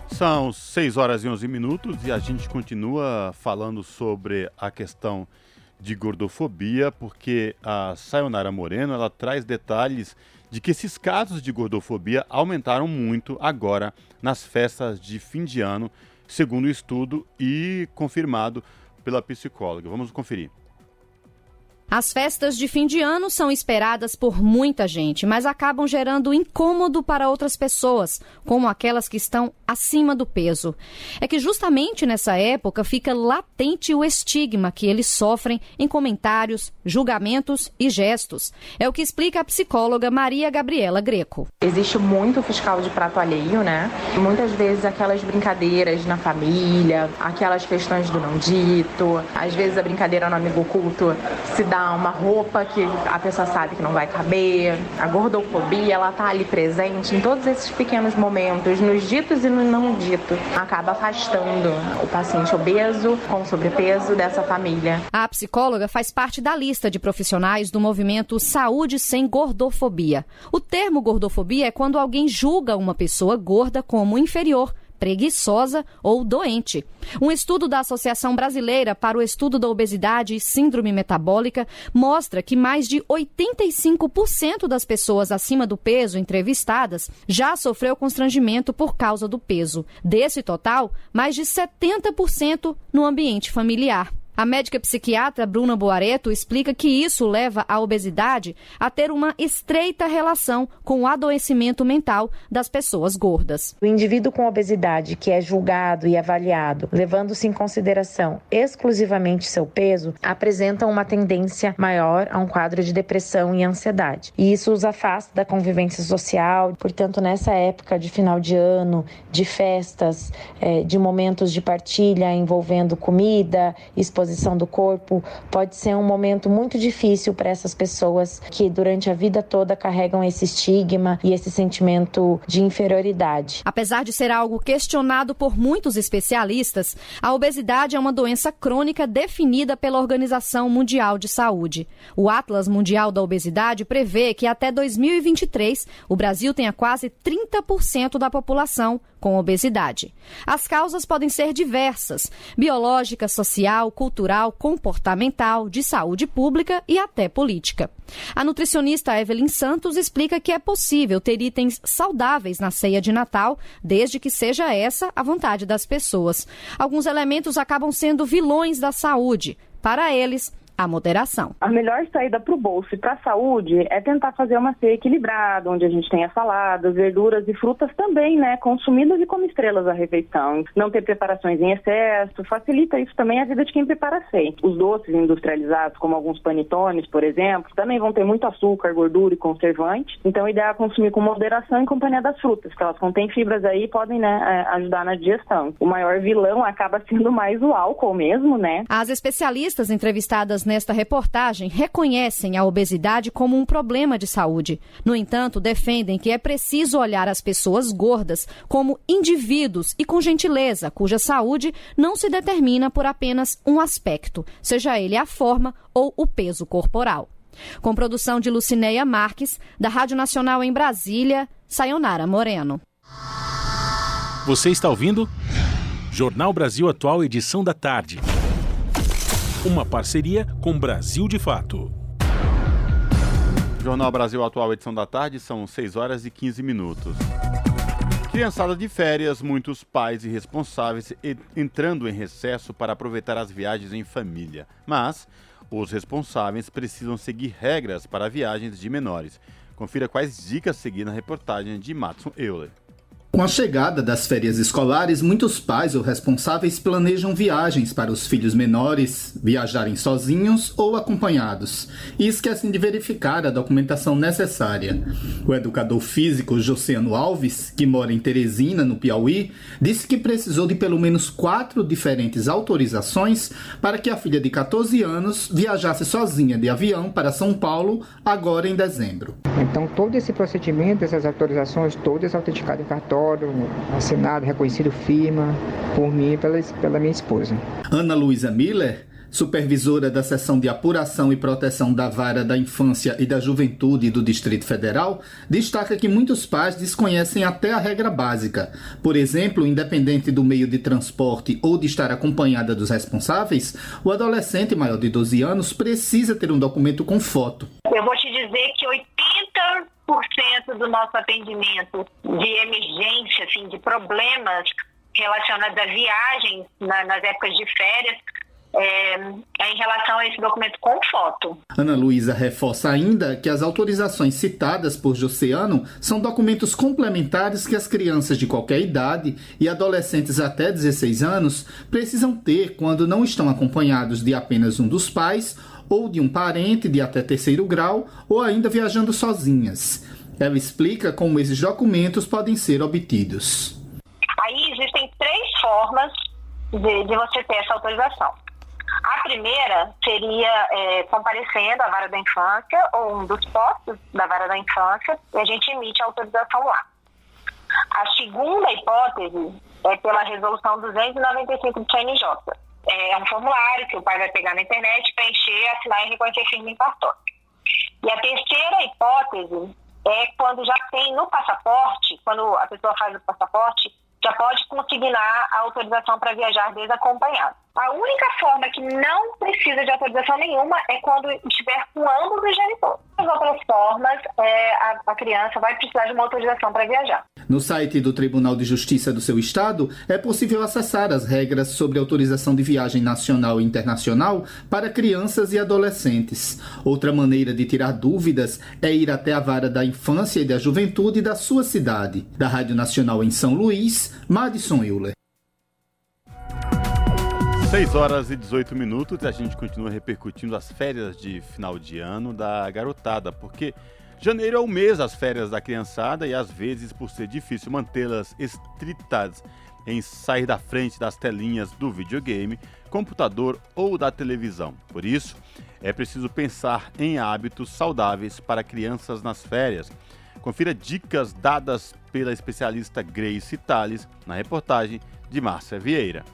São 6 horas e 11 minutos e a gente continua falando sobre a questão de gordofobia, porque a Sayonara Moreno ela traz detalhes de que esses casos de gordofobia aumentaram muito agora nas festas de fim de ano, segundo o estudo e confirmado pela psicóloga. Vamos conferir.
As festas de fim de ano são esperadas por muita gente, mas acabam gerando incômodo para outras pessoas, como aquelas que estão acima do peso. É que justamente nessa época fica latente o estigma que eles sofrem em comentários, julgamentos e gestos. É o que explica a psicóloga Maria Gabriela Greco.
Existe muito fiscal de prato alheio, né? Muitas vezes aquelas brincadeiras na família, aquelas questões do não dito, às vezes a brincadeira no amigo oculto se dá dar uma roupa que a pessoa sabe que não vai caber. A gordofobia, ela tá ali presente em todos esses pequenos momentos, nos ditos e no não dito. Acaba afastando o paciente obeso com sobrepeso dessa família.
A psicóloga faz parte da lista de profissionais do movimento Saúde Sem Gordofobia. O termo gordofobia é quando alguém julga uma pessoa gorda como inferior preguiçosa ou doente. Um estudo da Associação Brasileira para o Estudo da Obesidade e Síndrome Metabólica mostra que mais de 85% das pessoas acima do peso entrevistadas já sofreu constrangimento por causa do peso. Desse total, mais de 70% no ambiente familiar. A médica psiquiatra Bruna Boareto explica que isso leva a obesidade a ter uma estreita relação com o adoecimento mental das pessoas gordas.
O indivíduo com obesidade que é julgado e avaliado, levando-se em consideração exclusivamente seu peso, apresenta uma tendência maior a um quadro de depressão e ansiedade. E isso os afasta da convivência social. Portanto, nessa época de final de ano, de festas, eh, de momentos de partilha envolvendo comida, exposição composição do corpo, pode ser um momento muito difícil para essas pessoas que durante a vida toda carregam esse estigma e esse sentimento de inferioridade.
Apesar de ser algo questionado por muitos especialistas, a obesidade é uma doença crônica definida pela Organização Mundial de Saúde. O Atlas Mundial da Obesidade prevê que até 2023 o Brasil tenha quase 30% da população com obesidade. As causas podem ser diversas: biológica, social, cultural, comportamental, de saúde pública e até política. A nutricionista Evelyn Santos explica que é possível ter itens saudáveis na ceia de Natal, desde que seja essa a vontade das pessoas. Alguns elementos acabam sendo vilões da saúde. Para eles, a moderação.
A melhor saída para o bolso e para a saúde é tentar fazer uma ceia equilibrada, onde a gente tenha saladas, verduras e frutas também, né, consumidas e como estrelas a refeição. Não ter preparações em excesso, facilita isso também a vida de quem prepara a ceia. Os doces industrializados, como alguns panetones, por exemplo, também vão ter muito açúcar, gordura e conservante. Então, o ideal é consumir com moderação em companhia das frutas, que elas contêm fibras aí e podem, né, é, ajudar na digestão. O maior vilão acaba sendo mais o álcool mesmo, né?
As especialistas entrevistadas nesta reportagem reconhecem a obesidade como um problema de saúde. No entanto, defendem que é preciso olhar as pessoas gordas como indivíduos e com gentileza, cuja saúde não se determina por apenas um aspecto, seja ele a forma ou o peso corporal. Com produção de Lucinéia Marques, da Rádio Nacional em Brasília, Sayonara Moreno.
Você está ouvindo? Jornal Brasil Atual, edição da tarde. Uma parceria com Brasil de Fato.
Jornal Brasil Atual, edição da tarde, são 6 horas e 15 minutos. Criançada de férias, muitos pais e responsáveis entrando em recesso para aproveitar as viagens em família. Mas os responsáveis precisam seguir regras para viagens de menores. Confira quais dicas seguir na reportagem de Matson Euler.
Com a chegada das férias escolares, muitos pais ou responsáveis planejam viagens para os filhos menores viajarem sozinhos ou acompanhados e esquecem de verificar a documentação necessária. O educador físico Josiano Alves, que mora em Teresina, no Piauí, disse que precisou de pelo menos quatro diferentes autorizações para que a filha de 14 anos viajasse sozinha de avião para São Paulo agora em dezembro.
Então, todo esse procedimento, essas autorizações, todas autenticadas em cartório, assinado, reconhecido firma por mim e pela, pela minha esposa.
Ana Luísa Miller supervisora da seção de apuração e proteção da vara da infância e da juventude do Distrito Federal, destaca que muitos pais desconhecem até a regra básica. Por exemplo, independente do meio de transporte ou de estar acompanhada dos responsáveis, o adolescente maior de 12 anos precisa ter um documento com foto.
Eu vou te dizer que 80% do nosso atendimento de emergência, assim, de problemas relacionados a viagens na, nas épocas de férias, é, é, em relação a esse documento com foto.
Ana Luísa reforça ainda que as autorizações citadas por Joseano são documentos complementares que as crianças de qualquer idade e adolescentes até 16 anos precisam ter quando não estão acompanhados de apenas um dos pais ou de um parente de até terceiro grau ou ainda viajando sozinhas. Ela explica como esses documentos podem ser obtidos.
Aí existem três formas de, de você ter essa autorização. A primeira seria é, comparecendo à vara da infância ou um dos postos da vara da infância e a gente emite a autorização lá. A segunda hipótese é pela resolução 295 do CNJ. É um formulário que o pai vai pegar na internet, preencher, assinar e reconhecer firme em cartório. E a terceira hipótese é quando já tem no passaporte, quando a pessoa faz o passaporte, já pode consignar a autorização para viajar desacompanhado. A única forma que não precisa de autorização nenhuma é quando estiver com ambos os genitores. As outras formas, é, a, a criança vai precisar de uma autorização para viajar.
No site do Tribunal de Justiça do seu estado, é possível acessar as regras sobre autorização de viagem nacional e internacional para crianças e adolescentes. Outra maneira de tirar dúvidas é ir até a vara da infância e da juventude da sua cidade. Da Rádio Nacional em São Luís, Madison Euler.
6 horas e 18 minutos e a gente continua repercutindo as férias de final de ano da garotada, porque janeiro é o mês das férias da criançada e às vezes, por ser difícil mantê-las estritas em sair da frente das telinhas do videogame, computador ou da televisão. Por isso, é preciso pensar em hábitos saudáveis para crianças nas férias. Confira dicas dadas pela especialista Grace Tales na reportagem de Márcia Vieira.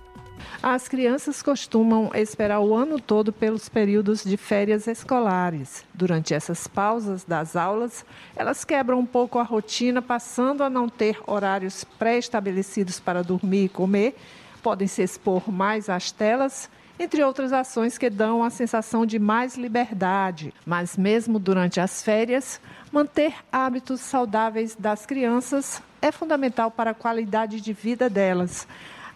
As crianças costumam esperar o ano todo pelos períodos de férias escolares. Durante essas pausas das aulas, elas quebram um pouco a rotina, passando a não ter horários pré-estabelecidos para dormir e comer, podem se expor mais às telas entre outras ações que dão a sensação de mais liberdade. Mas, mesmo durante as férias, manter hábitos saudáveis das crianças é fundamental para a qualidade de vida delas.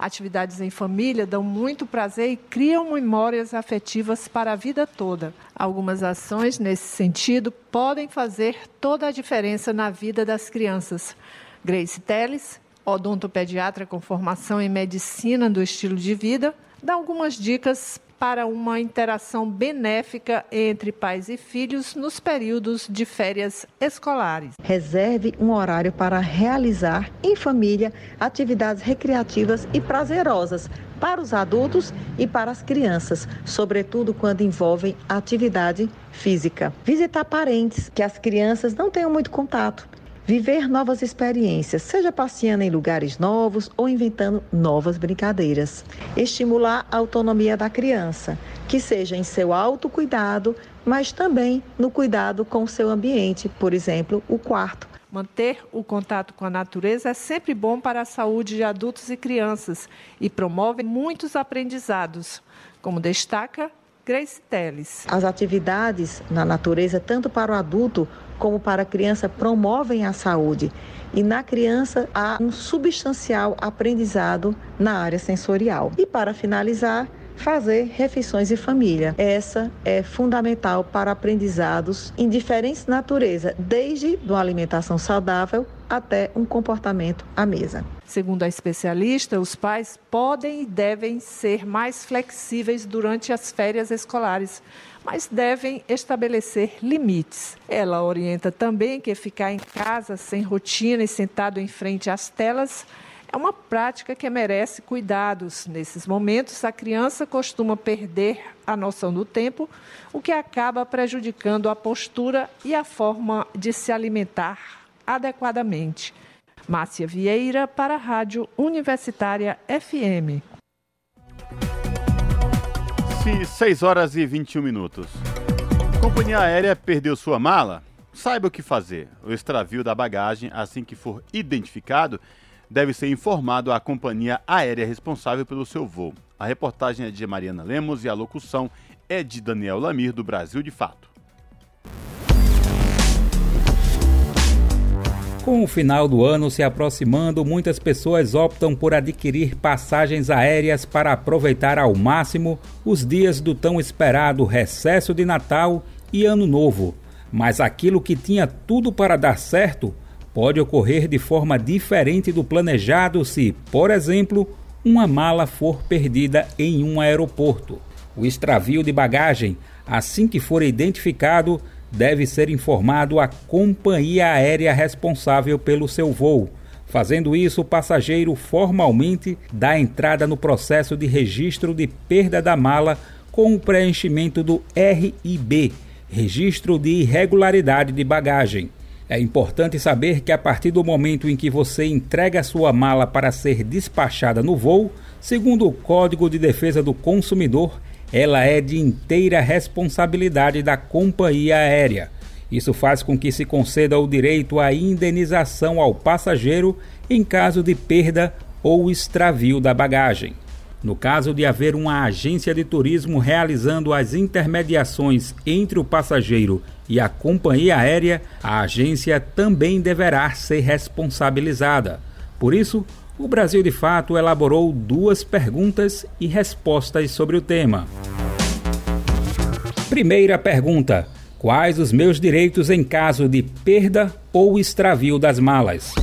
Atividades em família dão muito prazer e criam memórias afetivas para a vida toda. Algumas ações nesse sentido podem fazer toda a diferença na vida das crianças. Grace Teles, odontopediatra com formação em medicina do estilo de vida, dá algumas dicas para uma interação benéfica entre pais e filhos nos períodos de férias escolares.
Reserve um horário para realizar em família atividades recreativas e prazerosas para os adultos e para as crianças, sobretudo quando envolvem atividade física. Visitar parentes que as crianças não tenham muito contato viver novas experiências, seja passeando em lugares novos ou inventando novas brincadeiras. Estimular a autonomia da criança, que seja em seu autocuidado, mas também no cuidado com o seu ambiente, por exemplo, o quarto.
Manter o contato com a natureza é sempre bom para a saúde de adultos e crianças e promove muitos aprendizados, como destaca Grace Teles.
As atividades na natureza, tanto para o adulto como para a criança, promovem a saúde. E na criança há um substancial aprendizado na área sensorial. E para finalizar, fazer refeições em família. Essa é fundamental para aprendizados em diferentes naturezas, desde uma alimentação saudável até um comportamento à mesa.
Segundo a especialista, os pais podem e devem ser mais flexíveis durante as férias escolares, mas devem estabelecer limites. Ela orienta também que ficar em casa sem rotina e sentado em frente às telas é uma prática que merece cuidados. Nesses momentos, a criança costuma perder a noção do tempo, o que acaba prejudicando a postura e a forma de se alimentar adequadamente. Márcia Vieira para a Rádio Universitária FM.
6 horas e 21 minutos. A companhia aérea perdeu sua mala? Saiba o que fazer. O extravio da bagagem, assim que for identificado, deve ser informado à companhia aérea responsável pelo seu voo. A reportagem é de Mariana Lemos e a locução é de Daniel Lamir, do Brasil de Fato.
Com o final do ano se aproximando, muitas pessoas optam por adquirir passagens aéreas para aproveitar ao máximo os dias do tão esperado recesso de Natal e Ano Novo. Mas aquilo que tinha tudo para dar certo pode ocorrer de forma diferente do planejado se, por exemplo, uma mala for perdida em um aeroporto. O extravio de bagagem, assim que for identificado, deve ser informado à companhia aérea responsável pelo seu voo. Fazendo isso, o passageiro formalmente dá entrada no processo de registro de perda da mala com o preenchimento do RIB Registro de Irregularidade de Bagagem. É importante saber que a partir do momento em que você entrega a sua mala para ser despachada no voo, segundo o Código de Defesa do Consumidor, ela é de inteira responsabilidade da companhia aérea. Isso faz com que se conceda o direito à indenização ao passageiro em caso de perda ou extravio da bagagem. No caso de haver uma agência de turismo realizando as intermediações entre o passageiro e a companhia aérea, a agência também deverá ser responsabilizada. Por isso, o Brasil de Fato elaborou duas perguntas e respostas sobre o tema. Primeira pergunta: Quais os meus direitos em caso de perda ou extravio das malas?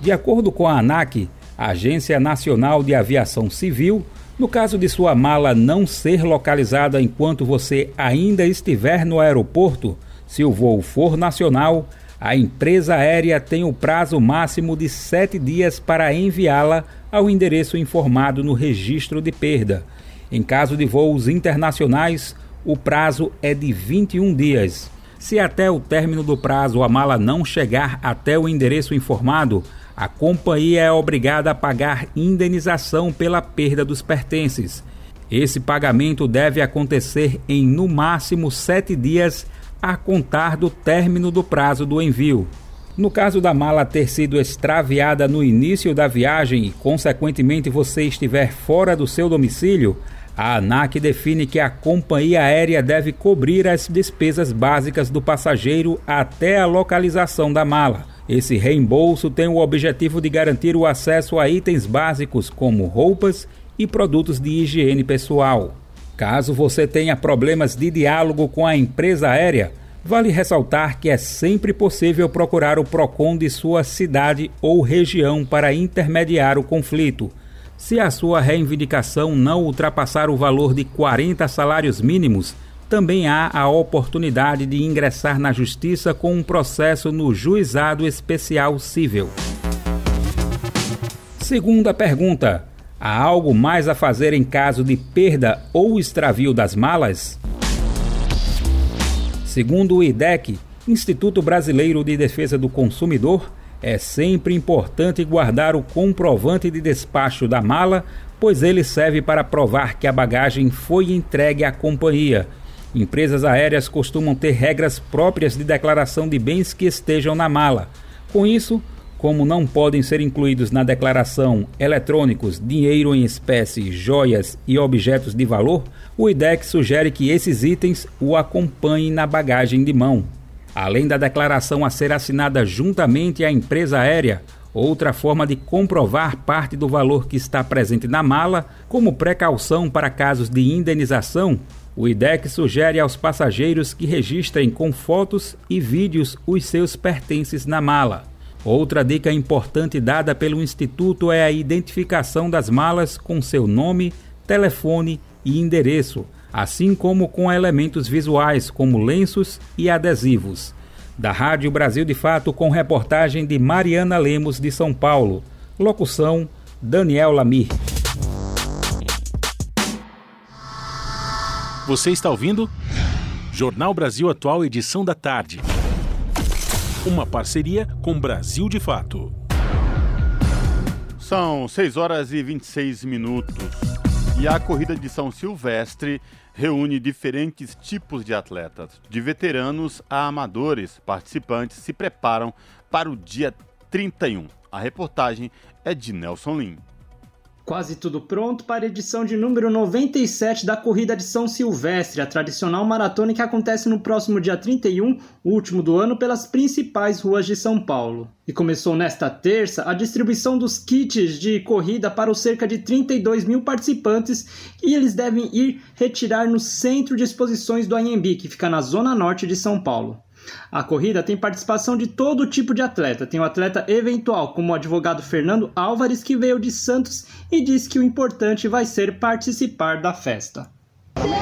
De acordo com a ANAC, Agência Nacional de Aviação Civil, no caso de sua mala não ser localizada enquanto você ainda estiver no aeroporto, se o voo for nacional, A empresa aérea tem o prazo máximo de sete dias para enviá-la ao endereço informado no registro de perda. Em caso de voos internacionais, o prazo é de 21 dias. Se até o término do prazo a mala não chegar até o endereço informado, a companhia é obrigada a pagar indenização pela perda dos pertences. Esse pagamento deve acontecer em no máximo sete dias a contar do término do prazo do envio. No caso da mala ter sido extraviada no início da viagem e, consequentemente, você estiver fora do seu domicílio, a ANAC define que a companhia aérea deve cobrir as despesas básicas do passageiro até a localização da mala. Esse reembolso tem o objetivo de garantir o acesso a itens básicos como roupas e produtos de higiene pessoal. Caso você tenha problemas de diálogo com a empresa aérea, vale ressaltar que é sempre possível procurar o PROCON de sua cidade ou região para intermediar o conflito. Se a sua reivindicação não ultrapassar o valor de 40 salários mínimos, também há a oportunidade de ingressar na Justiça com um processo no Juizado Especial Civil. Segunda pergunta: Há algo mais a fazer em caso de perda ou extravio das malas? Segundo o IDEC, Instituto Brasileiro de Defesa do Consumidor, é sempre importante guardar o comprovante de despacho da mala, pois ele serve para provar que a bagagem foi entregue à companhia. Empresas aéreas costumam ter regras próprias de declaração de bens que estejam na mala. Com isso, como não podem ser incluídos na declaração eletrônicos, dinheiro em espécie, joias e objetos de valor, o IDEC sugere que esses itens o acompanhem na bagagem de mão. Além da declaração a ser assinada juntamente à empresa aérea, outra forma de comprovar parte do valor que está presente na mala, como precaução para casos de indenização, o IDEC sugere aos passageiros que registrem com fotos e vídeos os seus pertences na mala. Outra dica importante dada pelo Instituto é a identificação das malas com seu nome, telefone e endereço, assim como com elementos visuais como lenços e adesivos. Da Rádio Brasil de Fato, com reportagem de Mariana Lemos de São Paulo. Locução: Daniel Lamir.
Você está ouvindo? Jornal Brasil Atual, edição da tarde. Uma parceria com Brasil de Fato.
São 6 horas e 26 minutos. E a corrida de São Silvestre reúne diferentes tipos de atletas, de veteranos a amadores. Participantes se preparam para o dia 31. A reportagem é de Nelson Lim.
Quase tudo pronto para a edição de número 97 da Corrida de São Silvestre, a tradicional maratona que acontece no próximo dia 31, último do ano, pelas principais ruas de São Paulo. E começou nesta terça a distribuição dos kits de corrida para os cerca de 32 mil participantes e eles devem ir retirar no Centro de Exposições do Anhembi, que fica na zona norte de São Paulo. A corrida tem participação de todo tipo de atleta. Tem o atleta eventual, como o advogado Fernando Álvares, que veio de Santos e disse que o importante vai ser participar da festa.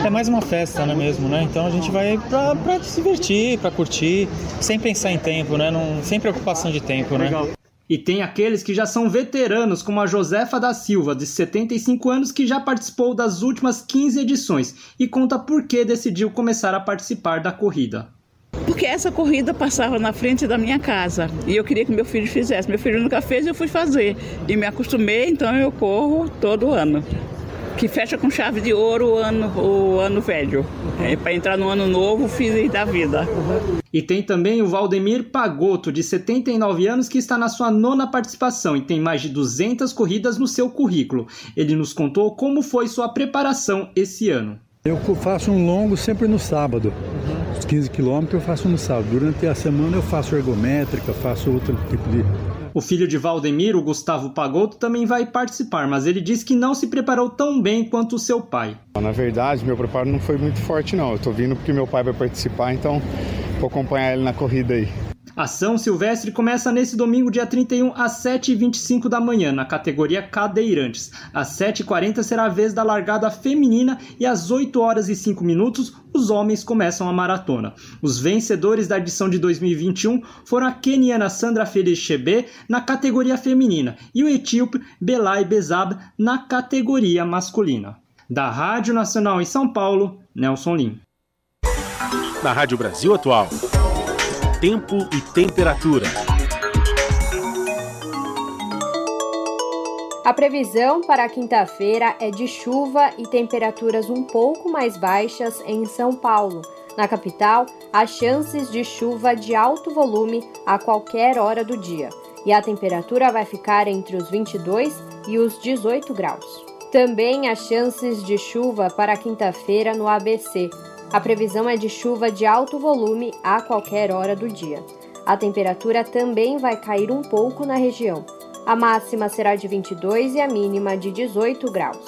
É mais uma festa, né, mesmo, né? Então a gente vai pra, pra se divertir, pra curtir, sem pensar em tempo, né? Não, sem preocupação de tempo, né? Legal.
E tem aqueles que já são veteranos, como a Josefa da Silva, de 75 anos, que já participou das últimas 15 edições e conta por que decidiu começar a participar da corrida.
Porque essa corrida passava na frente da minha casa e eu queria que meu filho fizesse. Meu filho nunca fez, eu fui fazer. E me acostumei, então eu corro todo ano. Que fecha com chave de ouro o ano, o ano velho. É, Para entrar no ano novo, fiz da vida.
E tem também o Valdemir Pagoto, de 79 anos, que está na sua nona participação e tem mais de 200 corridas no seu currículo. Ele nos contou como foi sua preparação esse ano.
Eu faço um longo sempre no sábado. Os 15 quilômetros eu faço no sábado. Durante a semana eu faço ergométrica, faço outro tipo de.
O filho de Valdemir, o Gustavo Pagotto, também vai participar, mas ele diz que não se preparou tão bem quanto o seu pai.
Na verdade, meu preparo não foi muito forte, não. Eu tô vindo porque meu pai vai participar, então vou acompanhar ele na corrida aí.
A São Silvestre começa nesse domingo, dia 31, às 7h25 da manhã, na categoria Cadeirantes. Às 7h40 será a vez da largada feminina e às 8 horas e 5 minutos os homens começam a maratona. Os vencedores da edição de 2021 foram a keniana Sandra Felix Chebe na categoria feminina e o etíope Belay Bezab na categoria masculina. Da Rádio Nacional em São Paulo, Nelson Lim.
Na Rádio Brasil Atual, tempo e temperatura.
A previsão para quinta-feira é de chuva e temperaturas um pouco mais baixas em São Paulo. Na capital, há chances de chuva de alto volume a qualquer hora do dia, e a temperatura vai ficar entre os 22 e os 18 graus. Também há chances de chuva para quinta-feira no ABC. A previsão é de chuva de alto volume a qualquer hora do dia. A temperatura também vai cair um pouco na região a máxima será de 22 e a mínima de 18 graus.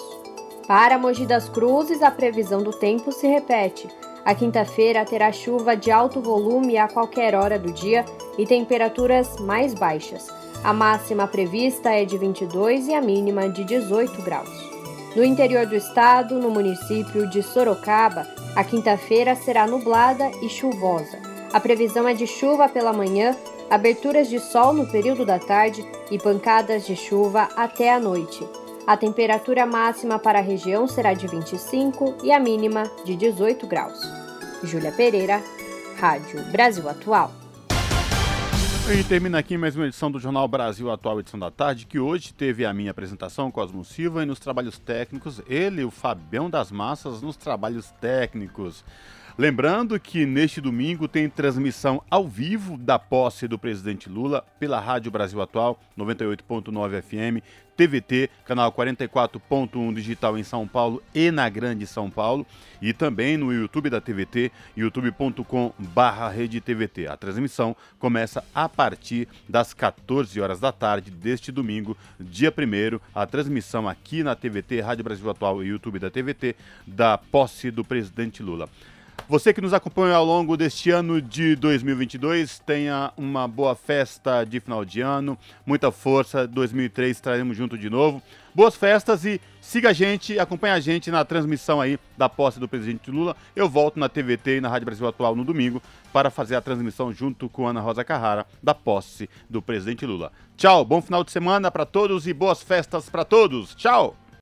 Para Mogi das Cruzes, a previsão do tempo se repete. A quinta-feira terá chuva de alto volume a qualquer hora do dia e temperaturas mais baixas. A máxima prevista é de 22 e a mínima de 18 graus. No interior do estado, no município de Sorocaba, a quinta-feira será nublada e chuvosa. A previsão é de chuva pela manhã aberturas de sol no período da tarde e pancadas de chuva até a noite. A temperatura máxima para a região será de 25 e a mínima de 18 graus. Júlia Pereira, Rádio Brasil Atual.
E termina aqui mais uma edição do Jornal Brasil Atual, edição da tarde, que hoje teve a minha apresentação, Cosmo Silva, e nos trabalhos técnicos, ele, o Fabião das Massas, nos trabalhos técnicos. Lembrando que neste domingo tem transmissão ao vivo da posse do presidente Lula pela Rádio Brasil Atual 98.9 FM, TVT, canal 44.1 digital em São Paulo e na Grande São Paulo, e também no YouTube da TVT, youtube.com/redetvt. A transmissão começa a partir das 14 horas da tarde deste domingo, dia 1 a transmissão aqui na TVT, Rádio Brasil Atual e YouTube da TVT, da posse do presidente Lula. Você que nos acompanha ao longo deste ano de 2022, tenha uma boa festa de final de ano, muita força. 2003 estaremos junto de novo. Boas festas e siga a gente, acompanhe a gente na transmissão aí da posse do presidente Lula. Eu volto na TVT e na Rádio Brasil Atual no domingo para fazer a transmissão junto com Ana Rosa Carrara da posse do presidente Lula. Tchau, bom final de semana para todos e boas festas para todos. Tchau.